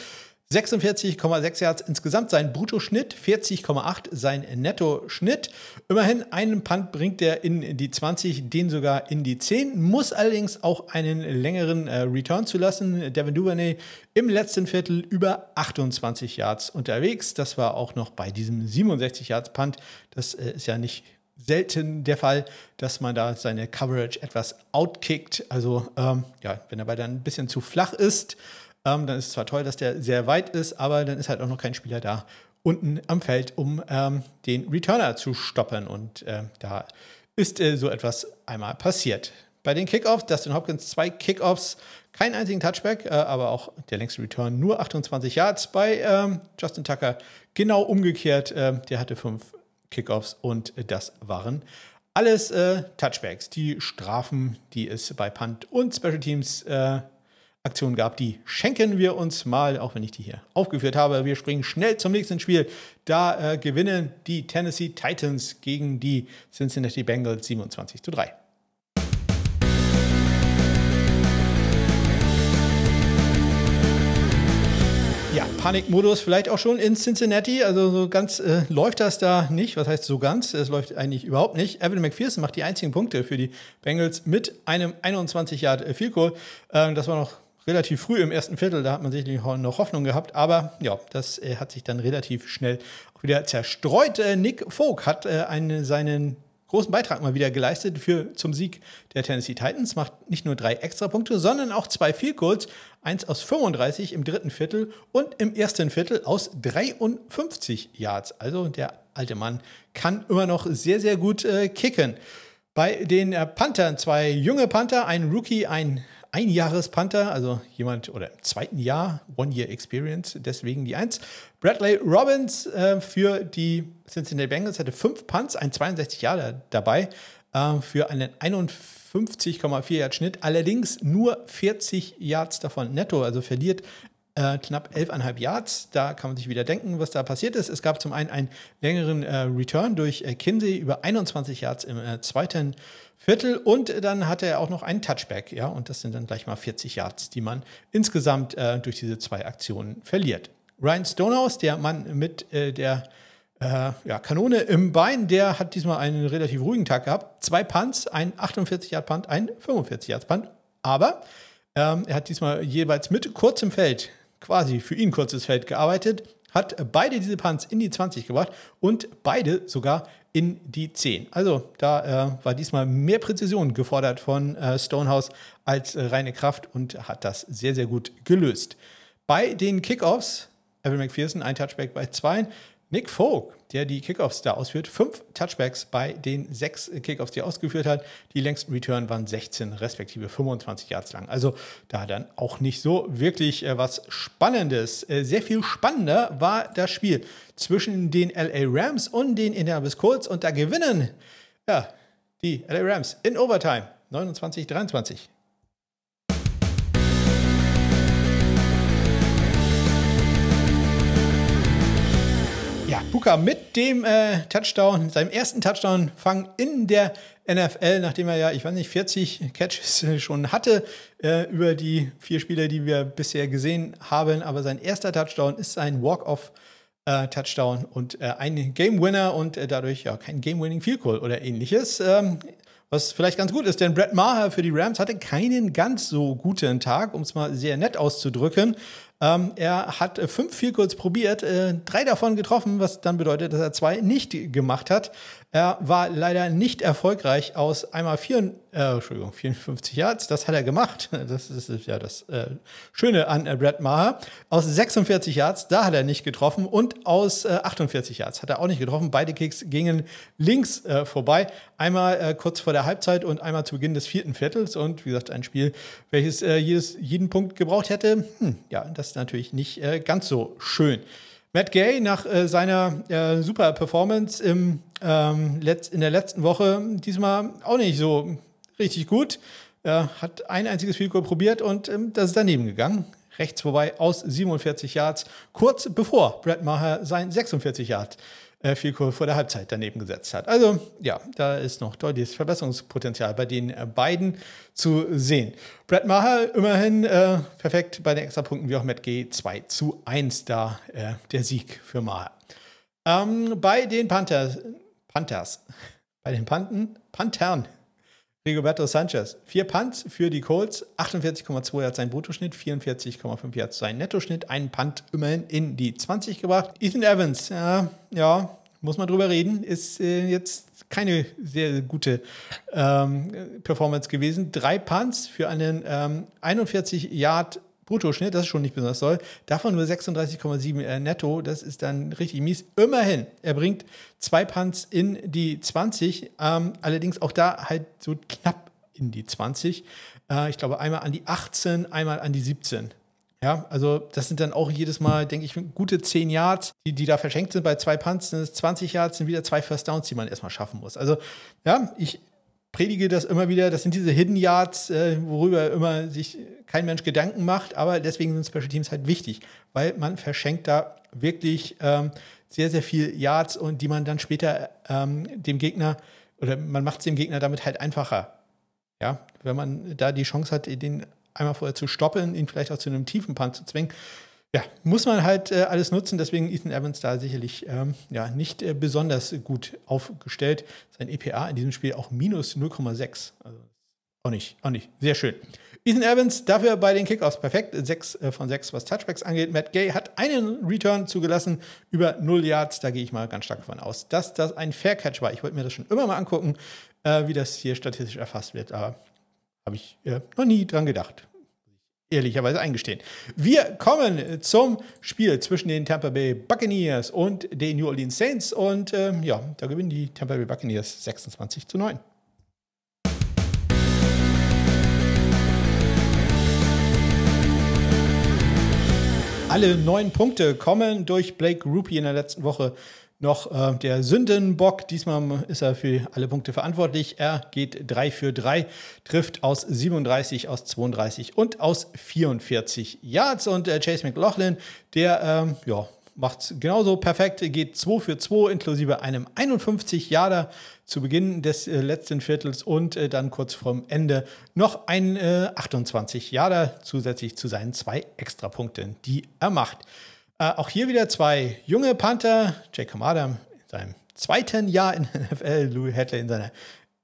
46,6 Yards insgesamt sein Bruttoschnitt, 40,8 sein Nettoschnitt. Immerhin einen Punt bringt er in die 20, den sogar in die 10, muss allerdings auch einen längeren äh, Return zulassen. Devin Duvernay im letzten Viertel über 28 Yards unterwegs. Das war auch noch bei diesem 67 Yards Punt. Das äh, ist ja nicht selten der Fall, dass man da seine Coverage etwas outkickt. Also ähm, ja, wenn er bei dann ein bisschen zu flach ist, ähm, dann ist es zwar toll, dass der sehr weit ist, aber dann ist halt auch noch kein Spieler da unten am Feld, um ähm, den Returner zu stoppen. Und äh, da ist äh, so etwas einmal passiert. Bei den Kickoffs, Dustin Hopkins zwei Kickoffs, kein einzigen Touchback, äh, aber auch der längste Return nur 28 Yards. Bei ähm, Justin Tucker genau umgekehrt, äh, der hatte fünf Kickoffs und das waren alles äh, Touchbacks. Die Strafen, die es bei Punt und Special Teams äh, Aktion gab, die schenken wir uns mal, auch wenn ich die hier aufgeführt habe. Wir springen schnell zum nächsten Spiel. Da äh, gewinnen die Tennessee Titans gegen die Cincinnati Bengals 27 zu 3. Ja, Panikmodus vielleicht auch schon in Cincinnati. Also so ganz äh, läuft das da nicht. Was heißt so ganz? Es läuft eigentlich überhaupt nicht. Evan McPherson macht die einzigen Punkte für die Bengals mit einem 21 Yard Field Goal. Äh, das war noch relativ früh im ersten Viertel, da hat man sicherlich noch Hoffnung gehabt, aber ja, das äh, hat sich dann relativ schnell wieder zerstreut. Äh, Nick Vogt hat äh, einen, seinen großen Beitrag mal wieder geleistet für, zum Sieg der Tennessee Titans. Macht nicht nur drei Extrapunkte, sondern auch zwei Field Goals. Eins aus 35 im dritten Viertel und im ersten Viertel aus 53 Yards. Also der alte Mann kann immer noch sehr, sehr gut äh, kicken. Bei den äh, Panthern zwei junge Panther, ein Rookie, ein Einjahres-Panther, also jemand oder im zweiten Jahr, One-Year-Experience, deswegen die Eins. Bradley Robbins äh, für die Cincinnati Bengals hatte fünf Punts, ein 62 Jahre dabei, äh, für einen 51,4 Yard Schnitt, allerdings nur 40 Yards davon netto, also verliert äh, knapp 11,5 Yards. Da kann man sich wieder denken, was da passiert ist. Es gab zum einen einen längeren äh, Return durch äh, Kinsey über 21 Yards im äh, zweiten Viertel und dann hatte er auch noch einen Touchback, ja, und das sind dann gleich mal 40 Yards, die man insgesamt äh, durch diese zwei Aktionen verliert. Ryan Stonehouse, der Mann mit äh, der äh, ja, Kanone im Bein, der hat diesmal einen relativ ruhigen Tag gehabt. Zwei Punts, ein 48-Yard-Punt, ein 45-Yard-Punt. Aber ähm, er hat diesmal jeweils mit kurzem Feld, quasi für ihn kurzes Feld gearbeitet, hat beide diese Punts in die 20 gebracht und beide sogar in die 10. Also da äh, war diesmal mehr Präzision gefordert von äh, Stonehouse als äh, reine Kraft und hat das sehr, sehr gut gelöst. Bei den Kickoffs, Evan McPherson ein Touchback bei 2, Nick Folk, der die Kickoffs da ausführt, fünf Touchbacks bei den sechs Kickoffs, die er ausgeführt hat. Die längsten Return waren 16 respektive 25 Yards lang. Also da dann auch nicht so wirklich äh, was Spannendes. Äh, sehr viel spannender war das Spiel zwischen den LA Rams und den Indianapolis Colts und da gewinnen ja, die LA Rams in Overtime 29-23. Puka mit dem äh, Touchdown, seinem ersten Touchdown-Fang in der NFL, nachdem er ja, ich weiß nicht, 40 Catches schon hatte äh, über die vier Spiele, die wir bisher gesehen haben. Aber sein erster Touchdown ist ein Walk-off. Äh, Touchdown und äh, ein Game Winner und äh, dadurch ja kein Game Winning Field Goal oder ähnliches. Ähm, was vielleicht ganz gut ist, denn Brett Maher für die Rams hatte keinen ganz so guten Tag, um es mal sehr nett auszudrücken. Ähm, er hat äh, fünf Field Goals probiert, äh, drei davon getroffen, was dann bedeutet, dass er zwei nicht gemacht hat. Er war leider nicht erfolgreich aus einmal vier, äh, Entschuldigung, 54 Yards. Das hat er gemacht. Das ist ja das äh, Schöne an äh, Brad Maher. Aus 46 Yards, da hat er nicht getroffen. Und aus äh, 48 Yards hat er auch nicht getroffen. Beide Kicks gingen links äh, vorbei. Einmal äh, kurz vor der Halbzeit und einmal zu Beginn des vierten Viertels. Und wie gesagt, ein Spiel, welches jedes, jeden Punkt gebraucht hätte. Hm, ja, das ist natürlich nicht ganz so schön. Matt Gay nach äh, seiner äh, super Performance im, ähm, in der letzten Woche diesmal auch nicht so richtig gut. Er hat ein einziges Field Goal probiert und ähm, das ist daneben gegangen. Rechts vorbei aus 47 Yards, kurz bevor Brad Maher sein 46 Yard äh, viel vor der Halbzeit daneben gesetzt hat. Also ja, da ist noch deutliches Verbesserungspotenzial bei den äh, beiden zu sehen. Brad Maher immerhin äh, perfekt bei den Extrapunkten wie auch Matt G 2 zu 1 da äh, der Sieg für Maher. Ähm, bei den Panthers, Panthers, bei den Panten, Panthern Rigoberto Sanchez. Vier Punts für die Colts, 48,2 Yards sein Bruttoschnitt, 44,5 Yards sein Nettoschnitt, einen Punt immerhin in die 20 gebracht. Ethan Evans, ja, ja muss man drüber reden, ist äh, jetzt keine sehr gute ähm, Performance gewesen. Drei Punts für einen ähm, 41 Yard Bruttoschnitt, das ist schon nicht besonders toll. Davon nur 36,7 äh, netto, das ist dann richtig mies. Immerhin, er bringt zwei Punts in die 20, ähm, allerdings auch da halt so knapp in die 20. Äh, ich glaube, einmal an die 18, einmal an die 17. Ja, also das sind dann auch jedes Mal, denke ich, gute 10 Yards, die, die da verschenkt sind. Bei zwei Punts sind es 20 Yards, sind wieder zwei First Downs, die man erstmal schaffen muss. Also ja, ich predige das immer wieder, das sind diese Hidden Yards, äh, worüber immer sich kein Mensch Gedanken macht, aber deswegen sind Special Teams halt wichtig, weil man verschenkt da wirklich ähm, sehr, sehr viel Yards und die man dann später ähm, dem Gegner oder man macht es dem Gegner damit halt einfacher. Ja, wenn man da die Chance hat, den einmal vorher zu stoppen, ihn vielleicht auch zu einem tiefen Punt zu zwingen, ja, muss man halt äh, alles nutzen. Deswegen Ethan Evans da sicherlich ähm, ja, nicht äh, besonders gut aufgestellt. Sein EPA in diesem Spiel auch minus 0,6. Also auch nicht, auch nicht. Sehr schön. Ethan Evans dafür bei den Kickoffs perfekt. Sechs äh, von sechs, was Touchbacks angeht. Matt Gay hat einen Return zugelassen über 0 Yards. Da gehe ich mal ganz stark davon aus, dass das ein Fair Catch war. Ich wollte mir das schon immer mal angucken, äh, wie das hier statistisch erfasst wird. Aber habe ich äh, noch nie dran gedacht ehrlicherweise eingestehen. Wir kommen zum Spiel zwischen den Tampa Bay Buccaneers und den New Orleans Saints und äh, ja, da gewinnen die Tampa Bay Buccaneers 26 zu 9. Alle neun Punkte kommen durch Blake Rupie in der letzten Woche noch äh, der Sündenbock. Diesmal ist er für alle Punkte verantwortlich. Er geht 3 für 3, trifft aus 37, aus 32 und aus 44 Yards. Und äh, Chase McLaughlin, der ähm, ja, macht es genauso perfekt, geht 2 für 2 inklusive einem 51 Yarder zu Beginn des äh, letzten Viertels und äh, dann kurz vorm Ende noch ein 28 äh, Yarder zusätzlich zu seinen zwei Extrapunkten, die er macht. Äh, auch hier wieder zwei junge Panther. Jake Kamada in seinem zweiten Jahr in der NFL, Louis Hadley in, seiner,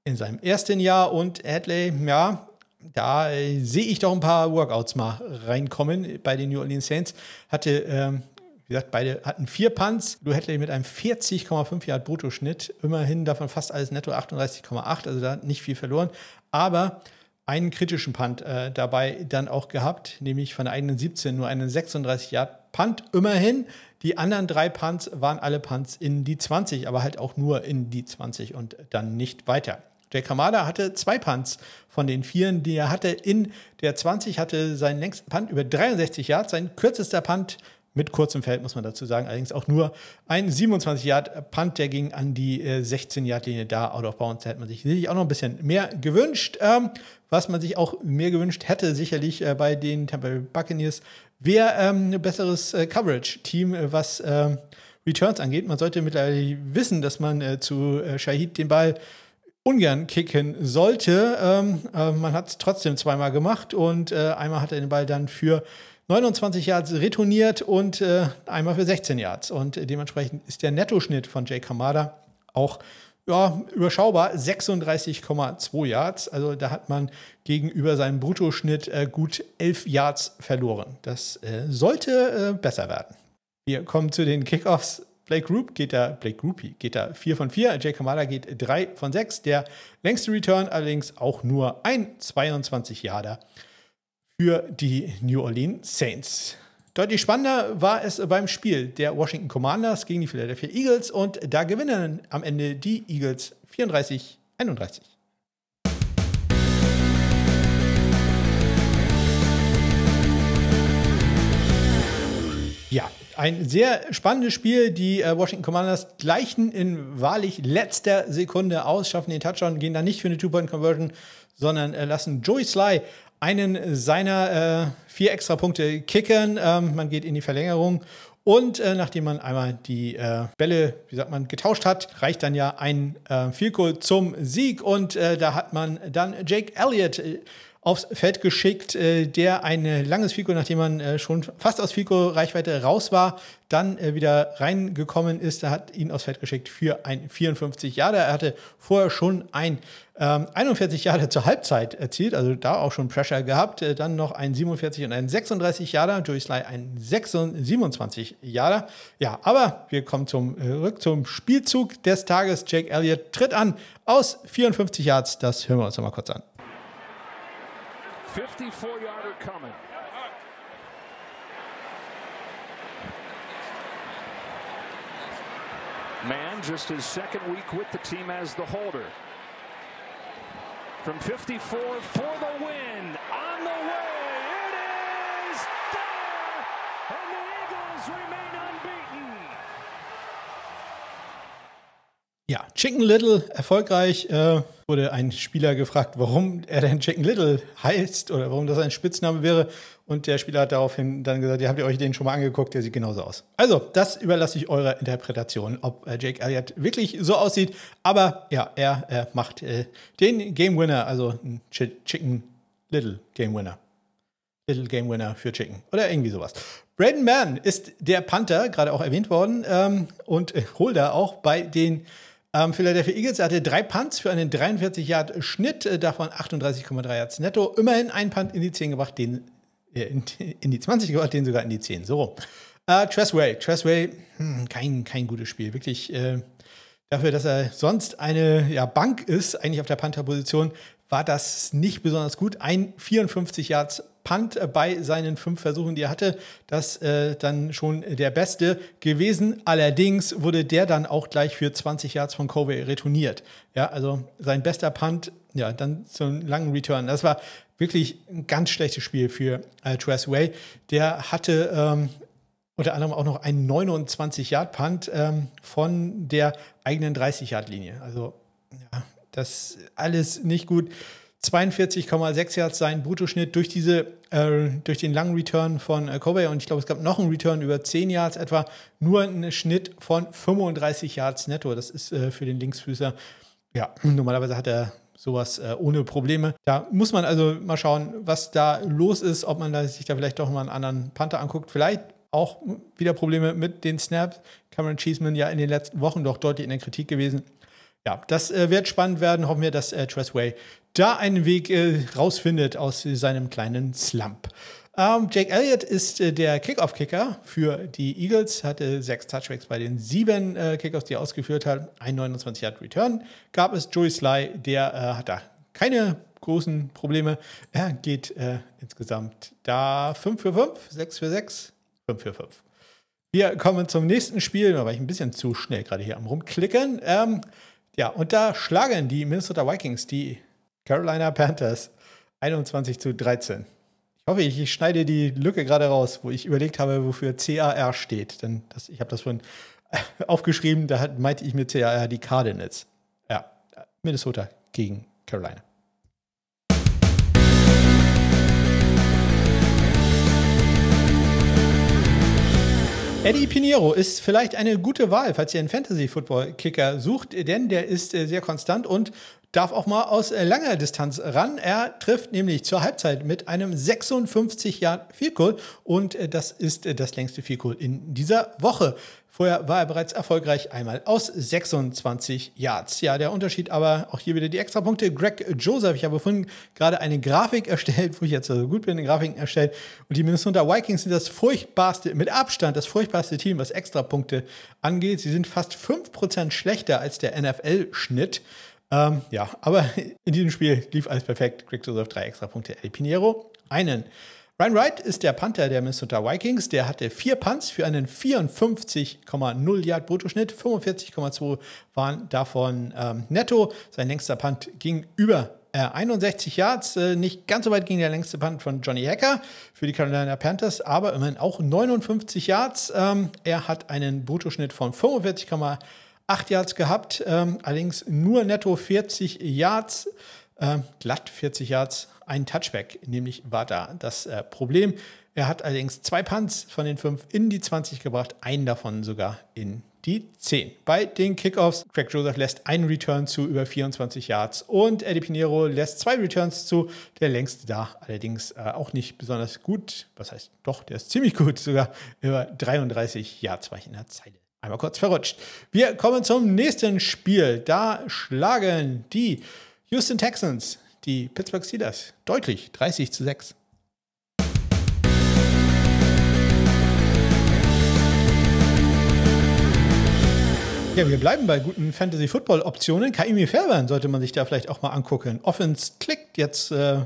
in seinem ersten Jahr und Hadley, ja, da äh, sehe ich doch ein paar Workouts mal reinkommen bei den New Orleans Saints. Hatte, ähm, wie gesagt, beide hatten vier Punts. Lou Hadley mit einem 40,5 Yard Bruttoschnitt. Immerhin davon fast alles netto 38,8, also da nicht viel verloren. Aber einen kritischen Punt äh, dabei dann auch gehabt, nämlich von der eigenen 17 nur einen 36 Yard Punt immerhin. Die anderen drei Punts waren alle Punts in die 20, aber halt auch nur in die 20 und dann nicht weiter. Jake Kamada hatte zwei Punts von den vieren, die er hatte. In der 20 hatte seinen längsten Punt über 63 Yards, sein kürzester Punt mit kurzem Feld, muss man dazu sagen. Allerdings auch nur ein 27-Yard-Punt, der ging an die äh, 16-Yard-Linie da, out of bounds. Da hätte man sich sicherlich auch noch ein bisschen mehr gewünscht. Ähm, was man sich auch mehr gewünscht hätte, sicherlich äh, bei den Tampa Buccaneers, wäre ähm, ein besseres äh, Coverage-Team, äh, was ähm, Returns angeht. Man sollte mittlerweile wissen, dass man äh, zu äh, Shahid den Ball ungern kicken sollte. Ähm, äh, man hat es trotzdem zweimal gemacht und einmal hat er den Ball dann für 29 Yards retourniert und äh, einmal für 16 Yards. Und äh, dementsprechend ist der Nettoschnitt von Jay Kamada auch ja, überschaubar 36,2 Yards. Also da hat man gegenüber seinem Bruttoschnitt äh, gut 11 Yards verloren. Das äh, sollte äh, besser werden. Wir kommen zu den Kickoffs. Blake Group geht da, Blake Groupie geht da 4 von 4, Jay Kamada geht 3 von 6. Der längste Return allerdings auch nur ein 22 Yarder für die New Orleans Saints. Deutlich spannender war es beim Spiel der Washington Commanders gegen die Philadelphia Eagles und da gewinnen am Ende die Eagles 34 31. Ja, ein sehr spannendes Spiel. Die äh, Washington Commanders gleichen in wahrlich letzter Sekunde aus, schaffen den Touchdown, gehen dann nicht für eine Two-Point-Conversion, sondern äh, lassen Joey Sly einen seiner äh, vier extra Punkte kickern. Ähm, man geht in die Verlängerung. Und äh, nachdem man einmal die äh, Bälle, wie sagt man, getauscht hat, reicht dann ja ein äh, Goal zum Sieg. Und äh, da hat man dann Jake Elliott äh, aufs Feld geschickt, äh, der ein langes Fico, nachdem man äh, schon fast aus Fico-Reichweite raus war, dann äh, wieder reingekommen ist. Er hat ihn aufs Feld geschickt für ein 54 Jahre. Er hatte vorher schon ein ähm, 41 Jahre zur Halbzeit erzielt, also da auch schon Pressure gehabt. Äh, dann noch ein 47 und ein 36 Jahre. Joey Sly ein 26, 27 Jahre. Ja, aber wir kommen zum, zurück zum Spielzug des Tages. Jake Elliott tritt an aus 54 Yards. Das hören wir uns nochmal kurz an. 54 yarder coming. Man, just his second week with the team as the holder. From 54 for the win. Ja, Chicken Little erfolgreich. Äh, wurde ein Spieler gefragt, warum er denn Chicken Little heißt oder warum das ein Spitzname wäre. Und der Spieler hat daraufhin dann gesagt, ja, habt ihr euch den schon mal angeguckt, der sieht genauso aus. Also, das überlasse ich eurer Interpretation, ob äh, Jake Elliott wirklich so aussieht. Aber ja, er, er macht äh, den Game Winner, also Ch Chicken Little Game Winner. Little Game Winner für Chicken oder irgendwie sowas. Braden Mann ist der Panther, gerade auch erwähnt worden, ähm, und äh, Holder auch bei den ähm, Philadelphia Eagles hatte drei Punts für einen 43 Yard Schnitt, äh, davon 38,3 Yards netto. Immerhin ein Punt in die 10 gebracht, den äh, in, in, die 20 gebracht, den sogar in die 10. So. Äh, Tressway, Tressway, hm, kein, kein gutes Spiel. Wirklich äh, dafür, dass er sonst eine ja, Bank ist, eigentlich auf der Panther-Position, war das nicht besonders gut. Ein 54 Yards Punt bei seinen fünf Versuchen, die er hatte. Das äh, dann schon der beste gewesen. Allerdings wurde der dann auch gleich für 20 Yards von Covey retourniert. Ja, also sein bester Punt, ja, dann zum langen Return. Das war wirklich ein ganz schlechtes Spiel für äh, Way. Der hatte ähm, unter anderem auch noch einen 29-Yard-Punt ähm, von der eigenen 30-Yard-Linie. Also, ja, das alles nicht gut. 42,6 Yards sein Bruttoschnitt durch diese äh, durch den langen Return von äh, Kobe und ich glaube, es gab noch einen Return über 10 Yards etwa, nur einen Schnitt von 35 Yards netto. Das ist äh, für den Linksfüßer, ja, normalerweise hat er sowas äh, ohne Probleme. Da muss man also mal schauen, was da los ist, ob man da sich da vielleicht doch mal einen anderen Panther anguckt. Vielleicht auch wieder Probleme mit den Snaps. Cameron Cheeseman ja in den letzten Wochen doch deutlich in der Kritik gewesen. Ja, das äh, wird spannend werden. Hoffen wir, dass äh, Tressway da einen Weg äh, rausfindet aus seinem kleinen Slump. Ähm, Jake Elliott ist äh, der Kickoff-Kicker für die Eagles, hatte sechs Touchbacks bei den sieben äh, Kickoffs, die er ausgeführt hat. Ein 29 Yard Return gab es. Joey Sly, der äh, hat da keine großen Probleme. Er geht äh, insgesamt da 5 für 5, 6 für 6, 5 für 5. Wir kommen zum nächsten Spiel, da war ich ein bisschen zu schnell gerade hier am Rumklicken. Ähm, ja, und da schlagen die Minnesota Vikings die Carolina Panthers 21 zu 13. Ich hoffe, ich schneide die Lücke gerade raus, wo ich überlegt habe, wofür CAR steht. Denn das, ich habe das vorhin aufgeschrieben, da meinte ich mit CAR die Cardinals. Ja, Minnesota gegen Carolina. Eddie Pinheiro ist vielleicht eine gute Wahl, falls ihr einen Fantasy-Football-Kicker sucht, denn der ist äh, sehr konstant und darf auch mal aus langer Distanz ran. Er trifft nämlich zur Halbzeit mit einem 56 Yard Field Goal und das ist das längste Field Goal in dieser Woche. Vorher war er bereits erfolgreich einmal aus 26 Yards. Ja, der Unterschied aber auch hier wieder die Extrapunkte. Greg Joseph, ich habe vorhin gerade eine Grafik erstellt, wo ich jetzt so gut bin, eine Grafiken erstellt. Und die Minnesota Vikings sind das furchtbarste, mit Abstand das furchtbarste Team, was Extrapunkte angeht. Sie sind fast 5% schlechter als der NFL-Schnitt. Ähm, ja, aber in diesem Spiel lief alles perfekt. Greg Joseph drei Extrapunkte, El Pinheiro einen. Ryan Wright ist der Panther der Minnesota Vikings. Der hatte vier Punts für einen 54,0 Yard Bruttoschnitt. 45,2 waren davon ähm, netto. Sein längster Punt ging über äh, 61 Yards. Äh, nicht ganz so weit ging der längste Punt von Johnny Hacker für die Carolina Panthers, aber immerhin auch 59 Yards. Ähm, er hat einen Bruttoschnitt von 45,8 Yards gehabt. Ähm, allerdings nur netto 40 Yards. Äh, glatt 40 Yards ein Touchback, nämlich war da das äh, Problem. Er hat allerdings zwei Punts von den fünf in die 20 gebracht, einen davon sogar in die 10. Bei den Kickoffs, Craig Joseph lässt einen Return zu über 24 Yards und Eddie Pinheiro lässt zwei Returns zu. Der längste da allerdings äh, auch nicht besonders gut. Was heißt doch, der ist ziemlich gut, sogar über 33 Yards war ich in der Zeile. Einmal kurz verrutscht. Wir kommen zum nächsten Spiel. Da schlagen die Houston Texans die Pittsburgh Steelers deutlich 30 zu 6. Ja, wir bleiben bei guten Fantasy-Football-Optionen. Kaimi Fairbairn sollte man sich da vielleicht auch mal angucken. Offense klickt jetzt äh,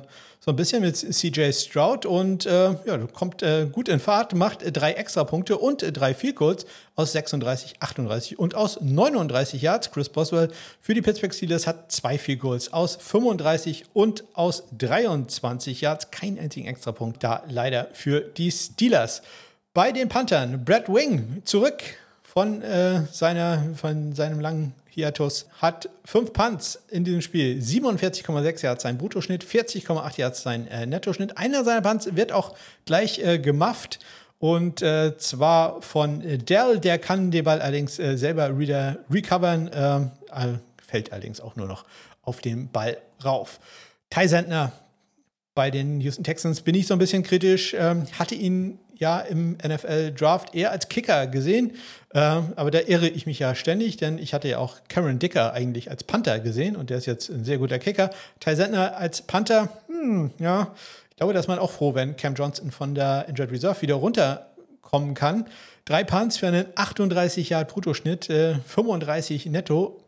so ein bisschen mit CJ Stroud und äh, ja, kommt äh, gut in Fahrt, macht äh, drei Extrapunkte und äh, drei Field Goals aus 36, 38 und aus 39 Yards. Chris Boswell für die Pittsburgh Steelers hat zwei Field Goals aus 35 und aus 23 Yards. Kein einzigen Extrapunkt da leider für die Steelers. Bei den Panthern, Brad Wing zurück von, äh, seiner, von seinem langen Hiatus, hat fünf Punts in diesem Spiel, 47,6 Yards sein Bruttoschnitt, 40,8 Yards sein äh, Nettoschnitt. Einer seiner Punts wird auch gleich äh, gemufft und äh, zwar von äh, Dell, der kann den Ball allerdings äh, selber wieder recovern, äh, fällt allerdings auch nur noch auf den Ball rauf. Ty Sentner bei den Houston Texans bin ich so ein bisschen kritisch, ähm, hatte ihn ja im NFL-Draft eher als Kicker gesehen. Äh, aber da irre ich mich ja ständig, denn ich hatte ja auch Cameron Dicker eigentlich als Panther gesehen und der ist jetzt ein sehr guter Kicker. Ty Sentner als Panther, hm, ja, ich glaube, dass man auch froh, wenn Cam Johnson von der Injured Reserve wieder runterkommen kann. Drei Punts für einen 38 Yard Bruttoschnitt, äh, 35 netto.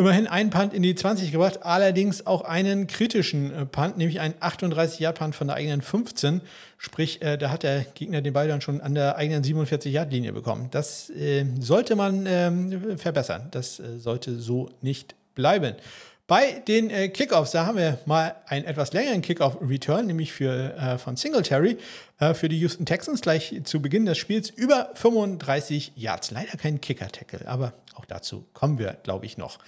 Immerhin einen Punt in die 20 gebracht, allerdings auch einen kritischen äh, Punt, nämlich einen 38-Yard-Punt von der eigenen 15. Sprich, äh, da hat der Gegner den Ball dann schon an der eigenen 47-Yard-Linie bekommen. Das äh, sollte man ähm, verbessern. Das äh, sollte so nicht bleiben. Bei den äh, Kickoffs, da haben wir mal einen etwas längeren Kickoff-Return, nämlich für, äh, von Singletary äh, für die Houston Texans gleich zu Beginn des Spiels über 35 Yards. Leider kein Kicker-Tackle, aber auch dazu kommen wir, glaube ich, noch.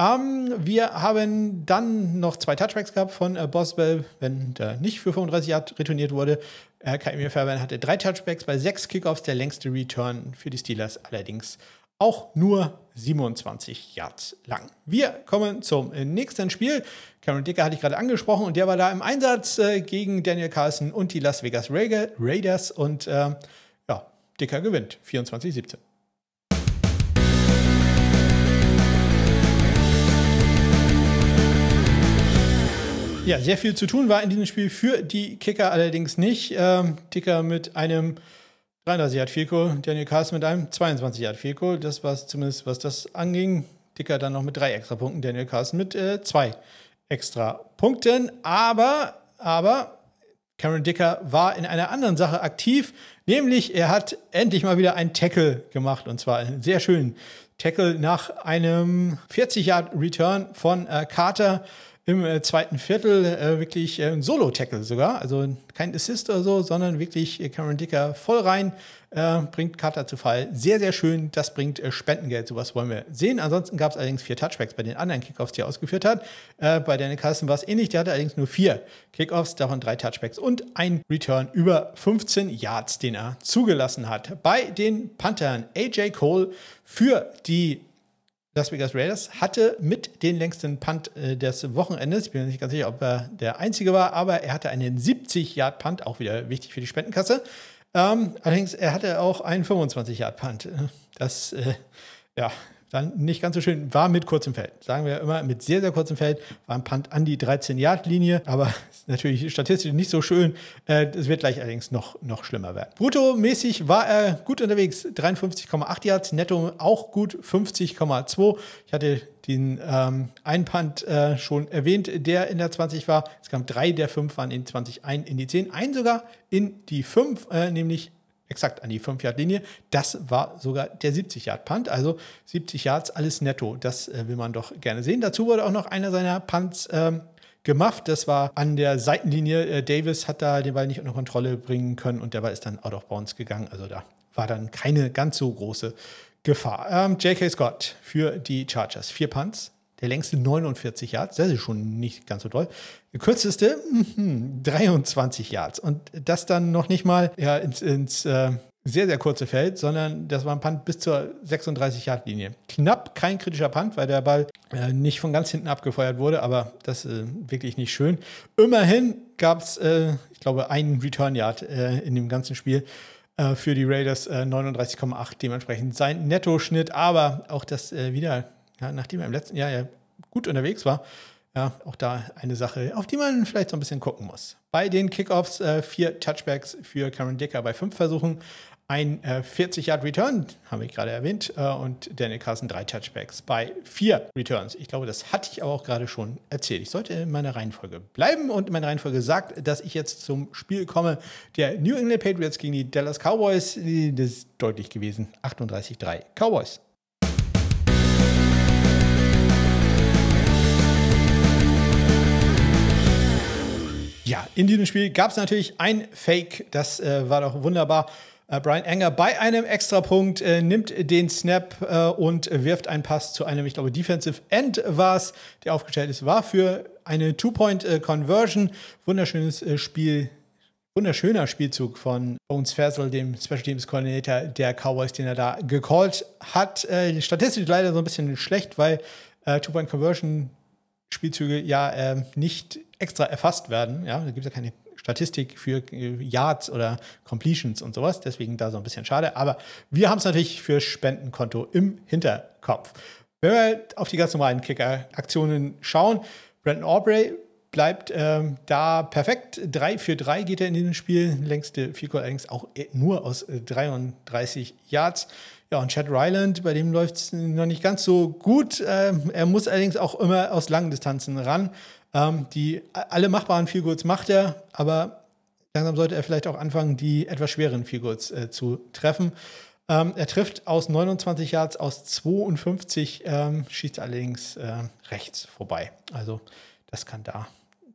Ähm, wir haben dann noch zwei Touchbacks gehabt von äh, Boswell, wenn der nicht für 35 Yard retourniert wurde. Äh, Kaimir Fairbairn hatte drei Touchbacks bei sechs Kickoffs, der längste Return für die Steelers allerdings auch nur 27 Yards lang. Wir kommen zum nächsten Spiel. Cameron Dicker hatte ich gerade angesprochen und der war da im Einsatz äh, gegen Daniel Carlson und die Las Vegas Raiders und äh, ja, Dicker gewinnt 24-17. Ja, sehr viel zu tun war in diesem Spiel für die Kicker allerdings nicht. Ähm, Dicker mit einem 33 Yard Fico, Daniel Carlson mit einem 22 Yard Fico. Das war zumindest, was das anging. Dicker dann noch mit drei extra Punkten, Daniel Carlson mit äh, zwei extra Punkten. Aber, aber Cameron Dicker war in einer anderen Sache aktiv, nämlich er hat endlich mal wieder einen Tackle gemacht und zwar einen sehr schönen Tackle nach einem 40 Yard Return von äh, Carter im äh, zweiten Viertel äh, wirklich äh, ein Solo-Tackle sogar. Also kein Assist oder so, sondern wirklich äh, Cameron Dicker voll rein, äh, bringt Carter zu Fall. Sehr, sehr schön. Das bringt Spendengeld. Sowas wollen wir sehen. Ansonsten gab es allerdings vier Touchbacks bei den anderen Kickoffs, die er ausgeführt hat. bei Daniel Carlson war es ähnlich. Der hatte allerdings nur vier Kickoffs, davon drei Touchbacks und ein Return über 15 Yards, den er zugelassen hat. Bei den Panthern AJ Cole für die Las Vegas Raiders hatte mit den längsten Punt äh, des Wochenendes. Ich bin mir nicht ganz sicher, ob er der einzige war, aber er hatte einen 70-Yard-Punt, auch wieder wichtig für die Spendenkasse. Ähm, allerdings, er hatte auch einen 25-Yard-Punt. Das, äh, ja, dann nicht ganz so schön, war mit kurzem Feld. Sagen wir immer, mit sehr, sehr kurzem Feld, war ein Punt an die 13-Yard-Linie, aber ist natürlich statistisch nicht so schön. Äh, es wird gleich allerdings noch, noch schlimmer werden. Brutto-mäßig war er gut unterwegs, 53,8 Yards, netto auch gut, 50,2. Ich hatte den ähm, einen Punt äh, schon erwähnt, der in der 20 war. Es kamen drei der fünf waren in 20, ein in die 10, ein sogar in die 5, äh, nämlich exakt an die 5-Yard-Linie. Das war sogar der 70-Yard-Punt, also 70 Yards, alles netto. Das äh, will man doch gerne sehen. Dazu wurde auch noch einer seiner Punts ähm, gemacht. Das war an der Seitenlinie. Äh, Davis hat da den Ball nicht unter Kontrolle bringen können und der Ball ist dann out of bounds gegangen. Also da war dann keine ganz so große Gefahr. Ähm, J.K. Scott für die Chargers. Vier Punts, der längste 49 Yards, das ist schon nicht ganz so toll. Der kürzeste mh, 23 Yards. Und das dann noch nicht mal ja, ins, ins äh, sehr, sehr kurze Feld, sondern das war ein Punt bis zur 36-Yard-Linie. Knapp kein kritischer Punt, weil der Ball äh, nicht von ganz hinten abgefeuert wurde, aber das äh, wirklich nicht schön. Immerhin gab es, äh, ich glaube, einen Return-Yard äh, in dem ganzen Spiel äh, für die Raiders 39,8 dementsprechend sein Nettoschnitt, aber auch das wieder ja, nachdem er im letzten Jahr ja gut unterwegs war, ja, auch da eine Sache, auf die man vielleicht so ein bisschen gucken muss. Bei den Kickoffs äh, vier Touchbacks für Cameron Dicker bei fünf Versuchen, ein äh, 40-Yard-Return, habe ich gerade erwähnt, äh, und Daniel Carson drei Touchbacks bei vier Returns. Ich glaube, das hatte ich aber auch gerade schon erzählt. Ich sollte in meiner Reihenfolge bleiben und meine Reihenfolge sagt, dass ich jetzt zum Spiel komme der New England Patriots gegen die Dallas Cowboys. Das ist deutlich gewesen. 38-3 Cowboys. Ja, in diesem Spiel gab es natürlich ein Fake, das äh, war doch wunderbar. Äh, Brian Enger bei einem Extrapunkt äh, nimmt den Snap äh, und wirft einen Pass zu einem, ich glaube, Defensive End war es, der aufgestellt ist, war für eine Two-Point-Conversion. Wunderschönes äh, Spiel, wunderschöner Spielzug von Bones Fersel, dem Special Teams Coordinator der Cowboys, den er da gecallt hat. Äh, statistisch leider so ein bisschen schlecht, weil äh, Two-Point-Conversion Spielzüge ja äh, nicht extra erfasst werden. Ja, da gibt es ja keine Statistik für äh, Yards oder Completions und sowas. Deswegen da so ein bisschen schade. Aber wir haben es natürlich für Spendenkonto im Hinterkopf. Wenn wir auf die ganz normalen Kicker-Aktionen schauen, Brandon Aubrey bleibt ähm, da perfekt. 3 für 3 geht er in diesem Spiel. Längste Field allerdings auch nur aus 33 äh, Yards. Ja, und Chad Ryland, bei dem läuft es noch nicht ganz so gut. Ähm, er muss allerdings auch immer aus langen Distanzen ran. Ähm, die alle machbaren Feelgoods macht er, aber langsam sollte er vielleicht auch anfangen, die etwas schweren Feelgoods äh, zu treffen. Ähm, er trifft aus 29 Yards, aus 52, ähm, schießt allerdings äh, rechts vorbei. Also das kann da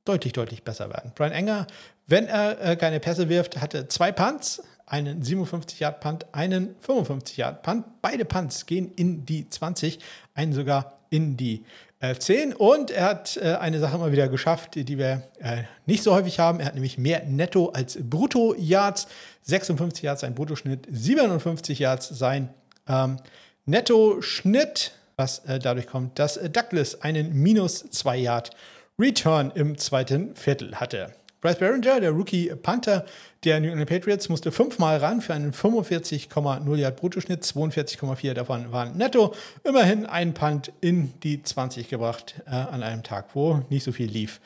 deutlich, deutlich besser werden. Brian Enger, wenn er äh, keine Pässe wirft, hatte zwei Punts, einen 57-Yard-Punt, einen 55-Yard-Punt. Beide Punts gehen in die 20, einen sogar in die 10. Und er hat äh, eine Sache mal wieder geschafft, die wir äh, nicht so häufig haben. Er hat nämlich mehr Netto als Brutto-Yards. 56 Yards sein Bruttoschnitt, 57 Yards sein ähm, Netto-Schnitt, was äh, dadurch kommt, dass äh, Douglas einen minus 2 Yard Return im zweiten Viertel hatte. Bryce Barringer, der Rookie Panther der New England Patriots, musste fünfmal ran für einen 45,0 Yard Bruttoschnitt, 42,4 davon waren netto. Immerhin ein Punt in die 20 gebracht äh, an einem Tag, wo nicht so viel lief.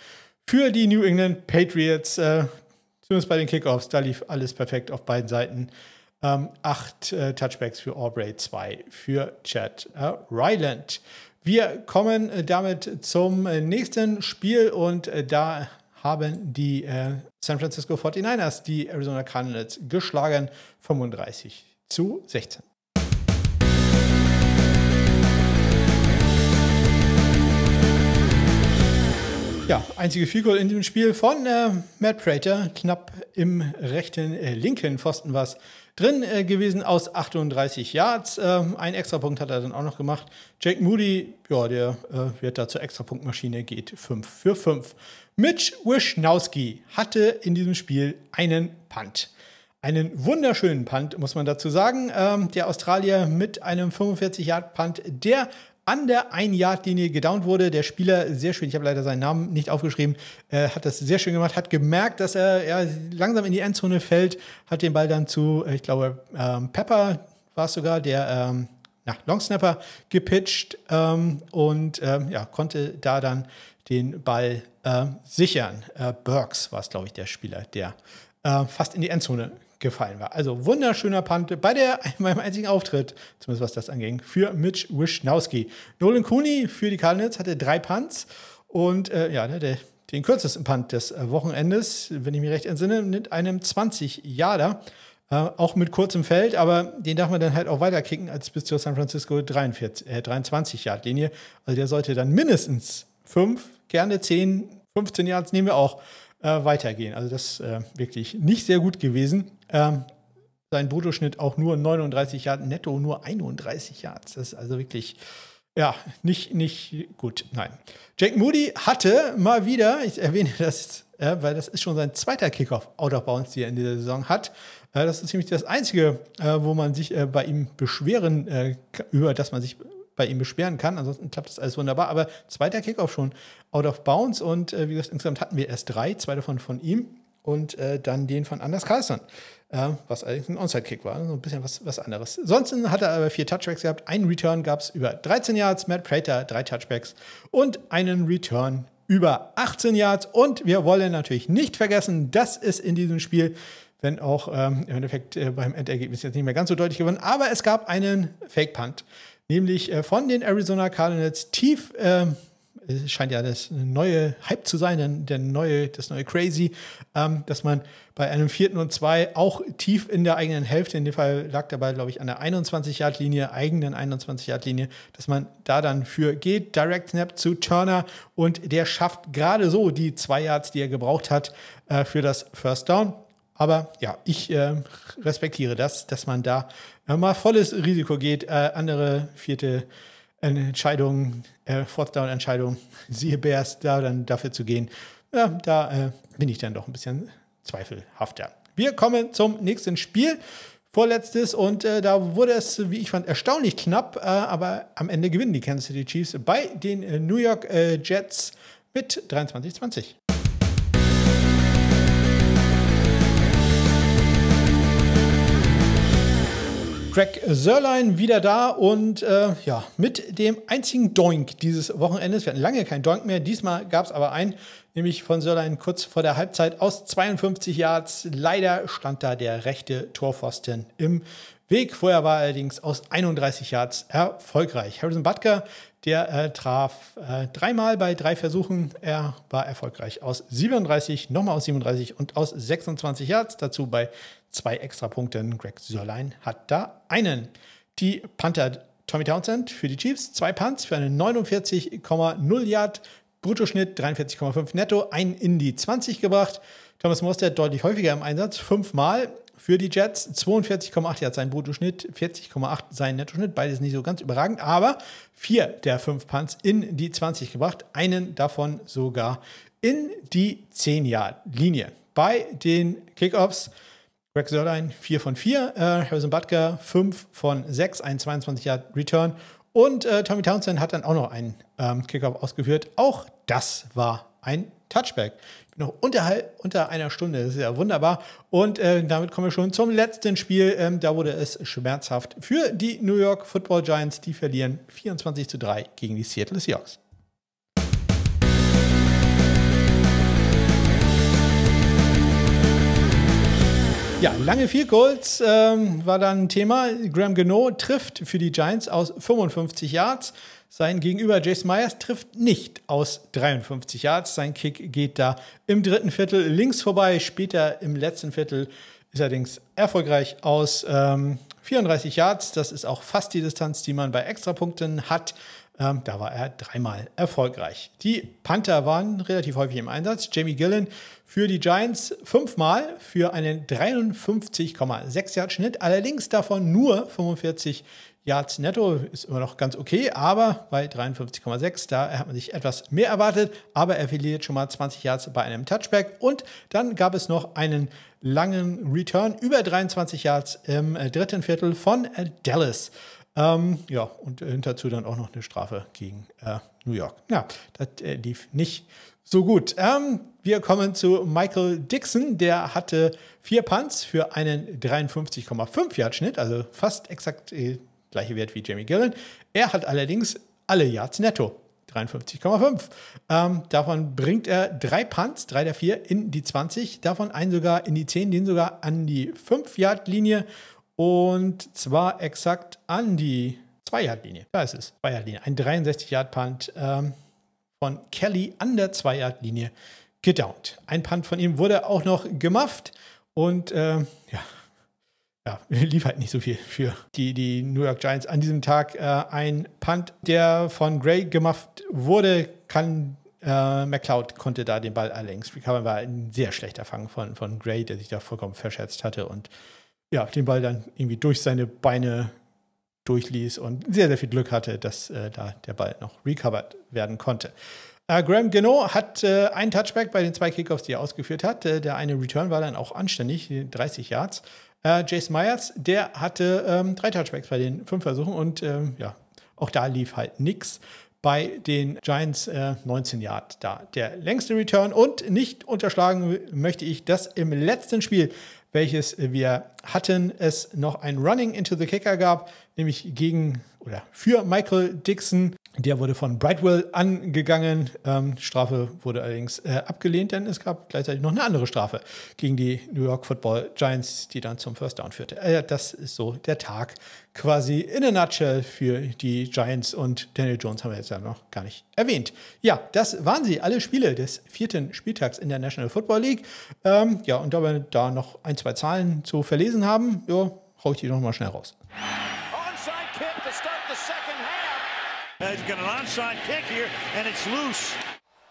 Für die New England Patriots, äh, zumindest bei den Kickoffs, da lief alles perfekt auf beiden Seiten. Ähm, acht äh, Touchbacks für Aubrey, zwei für Chad äh, Ryland. Wir kommen äh, damit zum äh, nächsten Spiel und äh, da haben die äh, San Francisco 49ers die Arizona Cardinals geschlagen, 35 zu 16. Ja, einzige Figur in diesem Spiel von äh, Matt Prater, knapp im rechten, äh, linken Pfosten war es drin äh, gewesen aus 38 Yards. Ähm, ein Extrapunkt hat er dann auch noch gemacht. Jake Moody, ja, der äh, wird da zur Extrapunktmaschine, geht 5 für 5. Mitch Wischnowski hatte in diesem Spiel einen Punt. Einen wunderschönen Punt, muss man dazu sagen. Ähm, der Australier mit einem 45-Yard-Punt, der an der 1-Yard-Linie gedownt wurde. Der Spieler, sehr schön, ich habe leider seinen Namen nicht aufgeschrieben, äh, hat das sehr schön gemacht, hat gemerkt, dass er ja, langsam in die Endzone fällt, hat den Ball dann zu, ich glaube, ähm, Pepper war es sogar, der ähm, na, Longsnapper gepitcht ähm, und ähm, ja, konnte da dann den Ball äh, sichern. Äh, Burks war es, glaube ich, der Spieler, der äh, fast in die Endzone gefallen war. Also wunderschöner Punt bei der, meinem einzigen Auftritt, zumindest was das anging, für Mitch Wischnowski. Nolan Cooney für die Cardinals hatte drei Punts und äh, ja, der, den kürzesten Punt des äh, Wochenendes, wenn ich mich recht entsinne, mit einem 20-Jahrer. Äh, auch mit kurzem Feld, aber den darf man dann halt auch weiter kicken als bis zur San Francisco 43, äh, 23-Yard-Linie. Also der sollte dann mindestens 5, gerne 10, 15 Yards nehmen wir auch äh, weitergehen. Also das ist äh, wirklich nicht sehr gut gewesen. Ähm, sein Bruttoschnitt auch nur 39 Yards, netto nur 31 Yards. Das ist also wirklich, ja, nicht, nicht gut. Nein. Jake Moody hatte mal wieder, ich erwähne das, äh, weil das ist schon sein zweiter Kickoff out of bounds, die er in dieser Saison hat. Äh, das ist ziemlich das Einzige, äh, wo man sich äh, bei ihm beschweren, über das man sich bei ihm beschweren kann. Ansonsten klappt das alles wunderbar. Aber zweiter Kickoff schon out of bounds und äh, wie gesagt, insgesamt hatten wir erst drei, zwei davon von ihm und äh, dann den von Anders Carlson, äh, was allerdings ein Onside-Kick war, so ein bisschen was, was anderes. Sonst hat er aber vier Touchbacks gehabt. Einen Return gab es über 13 Yards, Matt Prater drei Touchbacks und einen Return über 18 Yards. Und wir wollen natürlich nicht vergessen, dass es in diesem Spiel wenn auch ähm, im Endeffekt äh, beim Endergebnis jetzt nicht mehr ganz so deutlich gewonnen. Aber es gab einen Fake-Punt nämlich äh, von den Arizona Cardinals tief. Äh, scheint ja das neue Hype zu sein, der neue, das neue Crazy, ähm, dass man bei einem vierten und zwei auch tief in der eigenen Hälfte, in dem Fall lag Ball, glaube ich, an der 21-Yard-Linie, eigenen 21-Yard-Linie, dass man da dann für geht, Direct Snap zu Turner und der schafft gerade so die zwei Yards, die er gebraucht hat äh, für das First Down. Aber ja, ich äh, respektiere das, dass man da mal volles Risiko geht. Äh, andere vierte Entscheidungen, äh, Fourth Down Entscheidung, siehe Bears, da dann dafür zu gehen. Ja, da äh, bin ich dann doch ein bisschen zweifelhafter. Wir kommen zum nächsten Spiel. Vorletztes und äh, da wurde es, wie ich fand, erstaunlich knapp, äh, aber am Ende gewinnen die Kansas City Chiefs bei den äh, New York äh, Jets mit 23-20. Greg Sörlein wieder da und äh, ja, mit dem einzigen Doink dieses Wochenendes. Wir hatten lange kein Doink mehr. Diesmal gab es aber einen, nämlich von Sörlein kurz vor der Halbzeit aus 52 Yards. Leider stand da der rechte Torpfosten im Weg. Vorher war er allerdings aus 31 Yards erfolgreich. Harrison Butker, der äh, traf äh, dreimal bei drei Versuchen. Er war erfolgreich aus 37, nochmal aus 37 und aus 26 Yards. Dazu bei zwei Extrapunkten. Greg Sörlein hat da einen. Die Panther Tommy Townsend für die Chiefs, zwei Punts für einen 49,0 Yard Bruttoschnitt, 43,5 netto, ein in die 20 gebracht. Thomas Mostert deutlich häufiger im Einsatz, fünfmal für die Jets, 42,8 Yards sein Bruttoschnitt, 40,8 sein Nettoschnitt, beides nicht so ganz überragend, aber vier der fünf Punts in die 20 gebracht, einen davon sogar in die 10 Yard Linie. Bei den Kickoffs Greg Sörlein 4 von 4, äh, Harrison Butker 5 von 6, ein 22 Yard Return und äh, Tommy Townsend hat dann auch noch einen ähm, Kickoff ausgeführt. Auch das war ein Touchback. Noch unterhalb, unter einer Stunde, das ist ja wunderbar. Und äh, damit kommen wir schon zum letzten Spiel. Ähm, da wurde es schmerzhaft für die New York Football Giants. Die verlieren 24 zu 3 gegen die Seattle Seahawks. Ja, lange Field Goals ähm, war dann ein Thema. Graham Gano trifft für die Giants aus 55 Yards. Sein Gegenüber Jason Myers trifft nicht aus 53 Yards. Sein Kick geht da im dritten Viertel links vorbei. Später im letzten Viertel ist allerdings erfolgreich aus ähm, 34 Yards. Das ist auch fast die Distanz, die man bei Extrapunkten hat. Ähm, da war er dreimal erfolgreich. Die Panther waren relativ häufig im Einsatz. Jamie Gillen für die Giants fünfmal für einen 53,6 Yard Schnitt, allerdings davon nur 45 Yards netto, ist immer noch ganz okay, aber bei 53,6, da hat man sich etwas mehr erwartet, aber er verliert schon mal 20 Yards bei einem Touchback und dann gab es noch einen langen Return über 23 Yards im dritten Viertel von Dallas. Ähm, ja, und äh, dazu dann auch noch eine Strafe gegen äh, New York. Ja, das äh, lief nicht so gut. Ähm, wir kommen zu Michael Dixon. Der hatte vier Punts für einen 53,5 Yard Schnitt, also fast exakt äh, gleiche Wert wie Jamie Gillen. Er hat allerdings alle Yards netto. 53,5. Ähm, davon bringt er drei Punts, drei der vier, in die 20, davon einen sogar in die 10, den sogar an die 5-Yard-Linie und zwar exakt an die 2-Yard-Linie. Da ist es, 2-Yard-Linie. Ein 63-Yard-Punt ähm, von Kelly an der 2-Yard-Linie gedownt. Ein Punt von ihm wurde auch noch gemufft und äh, ja, ja, lief halt nicht so viel für die, die New York Giants an diesem Tag. Äh, ein Punt, der von Gray gemacht wurde, kann äh, McLeod konnte da den Ball allerdings recovern, war ein sehr schlechter Fang von, von Gray, der sich da vollkommen verschätzt hatte und ja, den Ball dann irgendwie durch seine Beine durchließ und sehr, sehr viel Glück hatte, dass äh, da der Ball noch recovered werden konnte. Äh, Graham Geno hat äh, einen Touchback bei den zwei Kickoffs, die er ausgeführt hat. Äh, der eine Return war dann auch anständig, 30 Yards. Äh, Jason Myers, der hatte ähm, drei Touchbacks bei den fünf Versuchen und ähm, ja, auch da lief halt nichts. Bei den Giants 19 äh, Yard da der längste Return und nicht unterschlagen möchte ich, dass im letzten Spiel welches wir hatten, es noch ein Running into the Kicker gab, nämlich gegen oder für Michael Dixon. Der wurde von Brightwell angegangen. Ähm, Strafe wurde allerdings äh, abgelehnt, denn es gab gleichzeitig noch eine andere Strafe gegen die New York Football Giants, die dann zum First Down führte. Äh, das ist so der Tag quasi in a nutshell für die Giants und Daniel Jones haben wir jetzt ja noch gar nicht erwähnt. Ja, das waren sie, alle Spiele des vierten Spieltags in der National Football League. Ähm, ja, und da wir da noch ein, zwei Zahlen zu verlesen haben, ja, hau ich die noch mal schnell raus. He's got an onside kick here, and it's loose.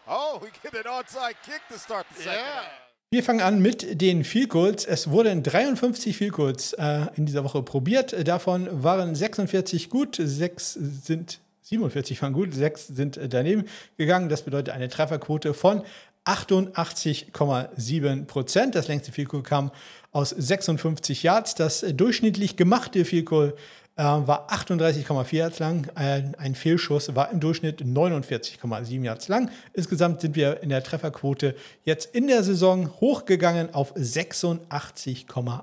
Oh, we get an onside kick to start the second yeah. Wir fangen an mit den Field Goals. Es wurden 53 Field Goals äh, in dieser Woche probiert. Davon waren 46 gut, 6 sind 47 waren gut, 6 sind daneben gegangen. Das bedeutet eine Trefferquote von 88,7 Prozent. Das längste Field Goal kam aus 56 Yards. Das durchschnittlich gemachte Field Goal äh, war 38,4 Yards lang. Ein, Fehlschuss war im Durchschnitt 49,7 Yards lang. Insgesamt sind wir in der Trefferquote jetzt in der Saison hochgegangen auf 86,8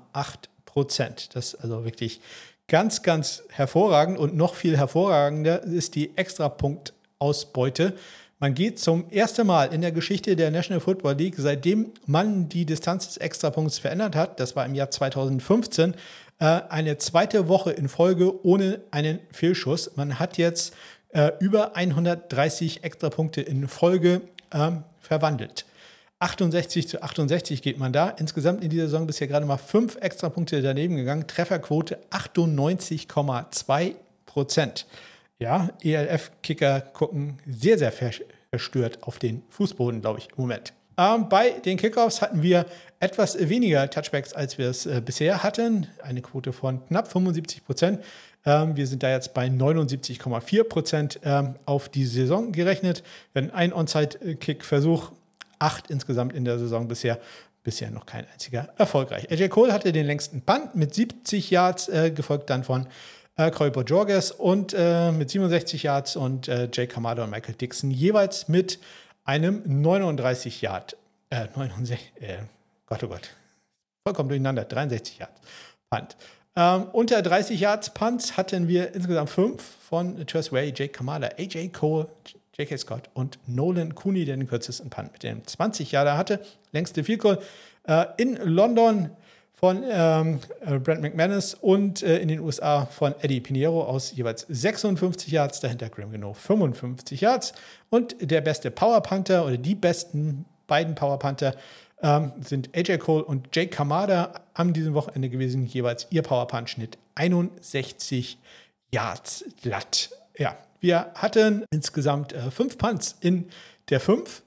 Prozent. Das ist also wirklich ganz, ganz hervorragend und noch viel hervorragender ist die Extrapunktausbeute. Man geht zum ersten Mal in der Geschichte der National Football League, seitdem man die Distanz des Extrapunkts verändert hat, das war im Jahr 2015, äh, eine zweite Woche in Folge ohne einen Fehlschuss. Man hat jetzt äh, über 130 Extrapunkte in Folge ähm, verwandelt. 68 zu 68 geht man da. Insgesamt in dieser Saison bisher gerade mal fünf Extrapunkte daneben gegangen. Trefferquote 98,2 Prozent. Ja, ELF-Kicker gucken sehr, sehr verstört auf den Fußboden, glaube ich, im Moment. Ähm, bei den Kickoffs hatten wir etwas weniger Touchbacks, als wir es äh, bisher hatten. Eine Quote von knapp 75 Prozent. Ähm, wir sind da jetzt bei 79,4 Prozent ähm, auf die Saison gerechnet. Hatten einen Onside-Kick-Versuch, acht insgesamt in der Saison bisher. Bisher noch kein einziger erfolgreich. AJ Cole hatte den längsten Punt mit 70 Yards, äh, gefolgt dann von äh, Corey und äh, mit 67 Yards und äh, Jay Kamada und Michael Dixon jeweils mit einem 39 Yard, äh, 69, äh, Gott, oh Gott, vollkommen durcheinander, 63 Yards Punt. Ähm, unter 30 Yards Punts hatten wir insgesamt fünf von Tress Way, Jake Kamada, AJ Cole, J.K. Scott und Nolan Cooney, der den kürzesten Punt mit dem 20 Yarder hatte. Längste Field Goal äh, in London von ähm, äh, Brent McManus und äh, in den USA von Eddie Pinheiro aus jeweils 56 Yards, dahinter Graham Geno 55 Yards. Und der beste Power Panther oder die besten beiden Power Panther ähm, sind AJ Cole und Jake Kamada am diesem Wochenende gewesen, jeweils ihr Power Punch Schnitt 61 Yards glatt. Ja, wir hatten insgesamt äh, fünf Punts in der fünf,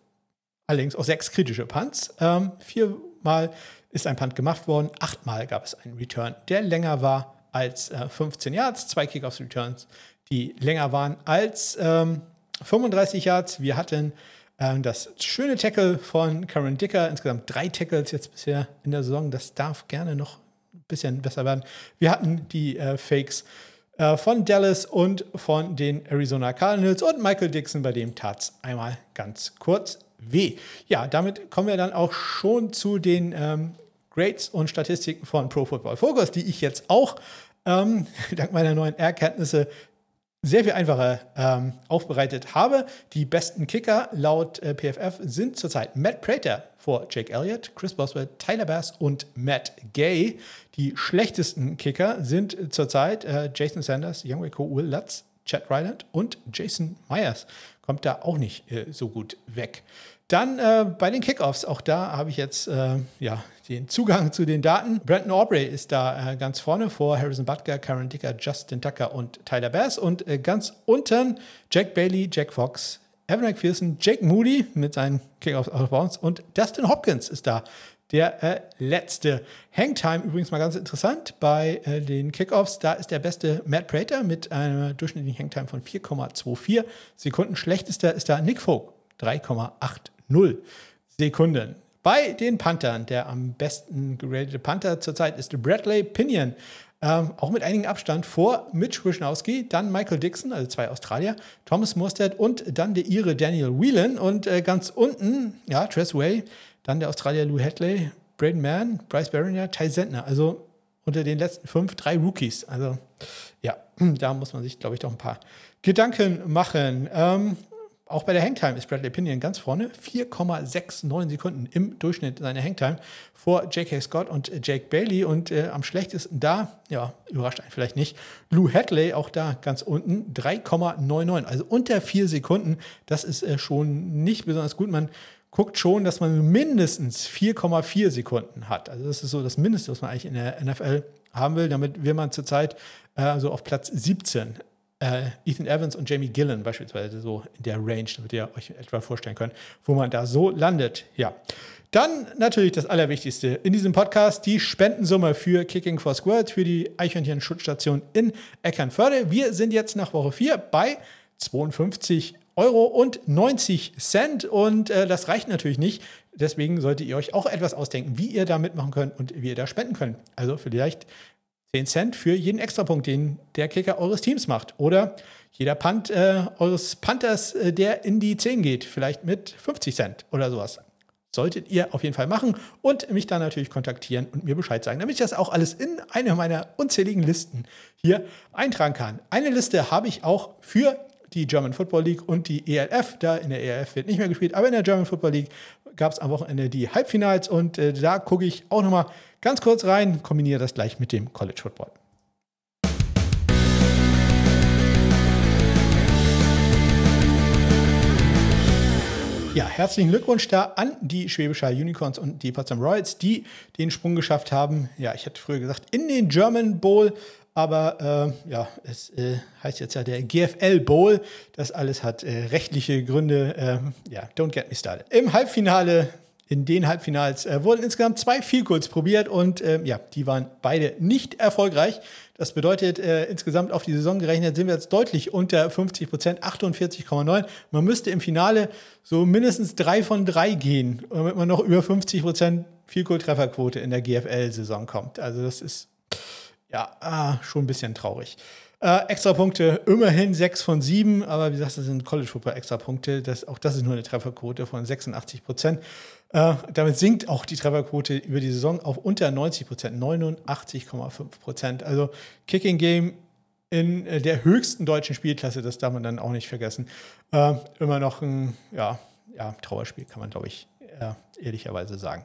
allerdings auch sechs kritische Punts. Ähm, viermal ist ein Punt gemacht worden. Achtmal gab es einen Return, der länger war als äh, 15 Yards. Zwei Kickoffs-Returns, die länger waren als ähm, 35 Yards. Wir hatten ähm, das schöne Tackle von Karen Dicker. Insgesamt drei Tackles jetzt bisher in der Saison. Das darf gerne noch ein bisschen besser werden. Wir hatten die äh, Fakes äh, von Dallas und von den Arizona Cardinals und Michael Dixon, bei dem tat es einmal ganz kurz weh. Ja, damit kommen wir dann auch schon zu den ähm, Grades und Statistiken von Pro Football Focus, die ich jetzt auch ähm, dank meiner neuen Erkenntnisse sehr viel einfacher ähm, aufbereitet habe. Die besten Kicker laut äh, PFF sind zurzeit Matt Prater vor Jake Elliott, Chris Boswell, Tyler Bass und Matt Gay. Die schlechtesten Kicker sind zurzeit äh, Jason Sanders, Youngway Co. Will Lutz, Chad Ryland und Jason Myers. Kommt da auch nicht äh, so gut weg. Dann äh, bei den Kickoffs, auch da habe ich jetzt äh, ja, den Zugang zu den Daten. Brandon Aubrey ist da äh, ganz vorne vor Harrison Butker, Karen Dicker, Justin Tucker und Tyler Bass. Und äh, ganz unten Jack Bailey, Jack Fox, Evan McPherson, Jake Moody mit seinen Kickoffs out of bounds und Dustin Hopkins ist da. Der äh, letzte. Hangtime übrigens mal ganz interessant bei äh, den Kickoffs. Da ist der beste Matt Prater mit einer durchschnittlichen Hangtime von 4,24 Sekunden. Schlechtester ist da Nick Folk, 3,8 0 Sekunden. Bei den Panthern, der am besten geratete Panther zurzeit ist Bradley Pinion. Ähm, auch mit einigem Abstand vor Mitch Wischnowski, dann Michael Dixon, also zwei Australier, Thomas Morstead und dann der Ire Daniel Whelan. Und äh, ganz unten, ja, Tress Way, dann der Australier Lou Hadley, Braden Mann, Bryce Barringer, Ty Sentner. Also unter den letzten fünf drei Rookies. Also ja, da muss man sich, glaube ich, doch ein paar Gedanken machen. Ähm, auch bei der Hangtime ist Bradley Pinion ganz vorne. 4,69 Sekunden im Durchschnitt seiner Hangtime vor J.K. Scott und Jake Bailey. Und äh, am schlechtesten da, ja, überrascht einen vielleicht nicht, Lou Hadley, auch da ganz unten, 3,99. Also unter 4 Sekunden. Das ist äh, schon nicht besonders gut. Man guckt schon, dass man mindestens 4,4 Sekunden hat. Also das ist so das Mindeste, was man eigentlich in der NFL haben will. Damit will man zurzeit äh, so auf Platz 17 äh, Ethan Evans und Jamie Gillen beispielsweise so in der Range, damit ihr euch etwa vorstellen könnt, wo man da so landet. Ja. Dann natürlich das Allerwichtigste in diesem Podcast, die Spendensumme für Kicking for Squads, für die Eichhörnchen-Schutzstation in Eckernförde. Wir sind jetzt nach Woche 4 bei 52 Euro und 90 Cent und äh, das reicht natürlich nicht. Deswegen solltet ihr euch auch etwas ausdenken, wie ihr da mitmachen könnt und wie ihr da spenden könnt. Also vielleicht 10 Cent für jeden Extrapunkt, den der Kicker eures Teams macht. Oder jeder Punt äh, eures Panthers, äh, der in die 10 geht, vielleicht mit 50 Cent oder sowas. Solltet ihr auf jeden Fall machen und mich dann natürlich kontaktieren und mir Bescheid sagen, damit ich das auch alles in eine meiner unzähligen Listen hier eintragen kann. Eine Liste habe ich auch für die German Football League und die ELF. Da in der ELF wird nicht mehr gespielt, aber in der German Football League gab es am Wochenende die Halbfinals und äh, da gucke ich auch nochmal ganz kurz rein, kombiniere das gleich mit dem College Football. Ja, herzlichen Glückwunsch da an die Schwäbischer Unicorns und die Potsdam Royals, die den Sprung geschafft haben. Ja, ich hatte früher gesagt, in den German Bowl. Aber äh, ja, es äh, heißt jetzt ja der GFL Bowl. Das alles hat äh, rechtliche Gründe. Ähm, ja, don't get me started. Im Halbfinale in den Halbfinals äh, wurden insgesamt zwei Field probiert und äh, ja, die waren beide nicht erfolgreich. Das bedeutet, äh, insgesamt auf die Saison gerechnet sind wir jetzt deutlich unter 50 Prozent, 48,9. Man müsste im Finale so mindestens drei von drei gehen, damit man noch über 50 Prozent Field Trefferquote in der GFL-Saison kommt. Also das ist ja ah, schon ein bisschen traurig. Äh, Extrapunkte immerhin 6 von 7, aber wie gesagt, das sind College Football Extrapunkte. Das, auch das ist nur eine Trefferquote von 86 Prozent. Äh, damit sinkt auch die Trefferquote über die Saison auf unter 90 Prozent, 89,5 Prozent. Also Kicking Game in äh, der höchsten deutschen Spielklasse, das darf man dann auch nicht vergessen. Äh, immer noch ein ja, ja, Trauerspiel, kann man, glaube ich, ehrlicherweise sagen.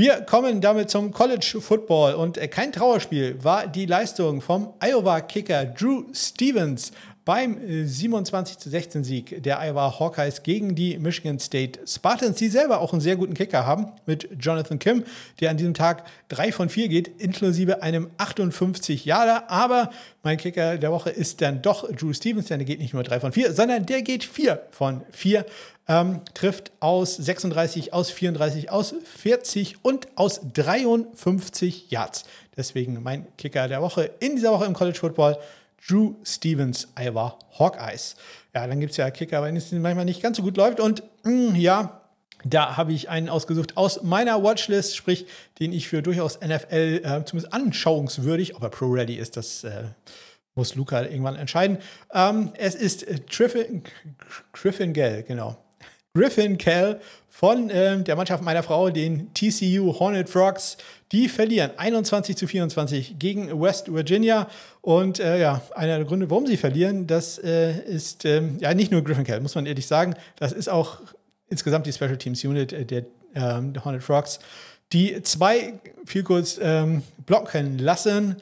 Wir kommen damit zum College Football und äh, kein Trauerspiel war die Leistung vom Iowa Kicker Drew Stevens beim 27 äh, zu 16 Sieg der Iowa Hawkeyes gegen die Michigan State Spartans, die selber auch einen sehr guten Kicker haben mit Jonathan Kim, der an diesem Tag 3 von 4 geht, inklusive einem 58 Jahre. Aber mein Kicker der Woche ist dann doch Drew Stevens, denn der geht nicht nur 3 von 4, sondern der geht 4 von 4. Ähm, trifft aus 36, aus 34, aus 40 und aus 53 Yards. Deswegen mein Kicker der Woche in dieser Woche im College Football. Drew Stevens, Iowa Hawkeyes. Ja, dann gibt es ja Kicker, wenn es manchmal nicht ganz so gut läuft. Und mh, mm, ja, da habe ich einen ausgesucht aus meiner Watchlist, sprich, den ich für durchaus NFL äh, zumindest anschauungswürdig, ob er Pro Ready ist, das äh, muss Luca irgendwann entscheiden. Ähm, es ist äh, Griffin, Griffin Gell, genau. Griffin Kell von äh, der Mannschaft meiner Frau, den TCU Hornet Frogs. Die verlieren 21 zu 24 gegen West Virginia. Und äh, ja, einer der Gründe, warum sie verlieren, das äh, ist ähm, ja nicht nur Griffin Kell, muss man ehrlich sagen. Das ist auch insgesamt die Special Teams Unit äh, der, ähm, der Hornet Frogs, die zwei viel kurz ähm, blocken lassen.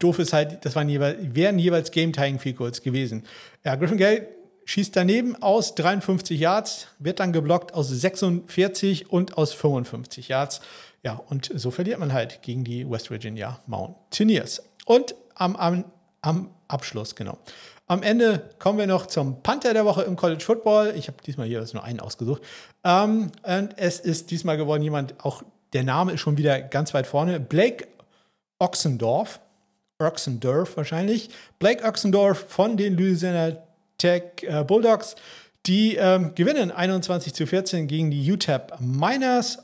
Doof ist halt, das waren jeweils, wären jeweils Game-Tying Field gewesen. Ja, Griffin Gale schießt daneben aus 53 Yards, wird dann geblockt aus 46 und aus 55 Yards. Ja, und so verliert man halt gegen die West Virginia Mountaineers. Und am, am, am Abschluss, genau. Am Ende kommen wir noch zum Panther der Woche im College Football. Ich habe diesmal hier nur einen ausgesucht. Ähm, und es ist diesmal geworden jemand, auch der Name ist schon wieder ganz weit vorne. Blake Oxendorf. Oxendorf wahrscheinlich. Blake Oxendorf von den Louisiana Tech äh, Bulldogs. Die ähm, gewinnen 21 zu 14 gegen die UTEP Miners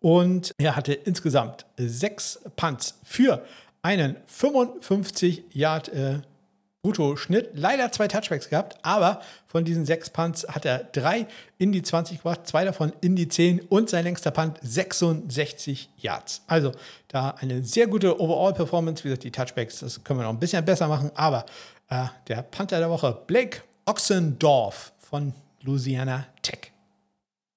und er hatte insgesamt sechs Punts für einen 55 Yard äh, Brutto-Schnitt. Leider zwei Touchbacks gehabt, aber von diesen sechs Punts hat er drei in die 20 gebracht, zwei davon in die 10 und sein längster Punt 66 Yards. Also da eine sehr gute Overall-Performance. Wie gesagt, die Touchbacks, das können wir noch ein bisschen besser machen, aber äh, der Panther der Woche, Blake Oxendorf von Louisiana Tech.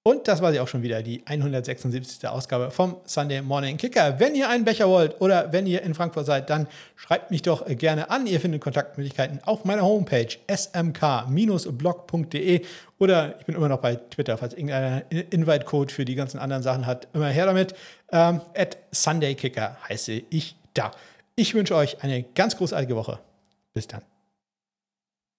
Und das war sie auch schon wieder, die 176. Ausgabe vom Sunday Morning Kicker. Wenn ihr einen Becher wollt oder wenn ihr in Frankfurt seid, dann schreibt mich doch gerne an. Ihr findet Kontaktmöglichkeiten auf meiner Homepage smk-blog.de oder ich bin immer noch bei Twitter, falls irgendeiner Invite-Code für die ganzen anderen Sachen hat. Immer her damit. Ähm, at Sunday Kicker heiße ich da. Ich wünsche euch eine ganz großartige Woche. Bis dann.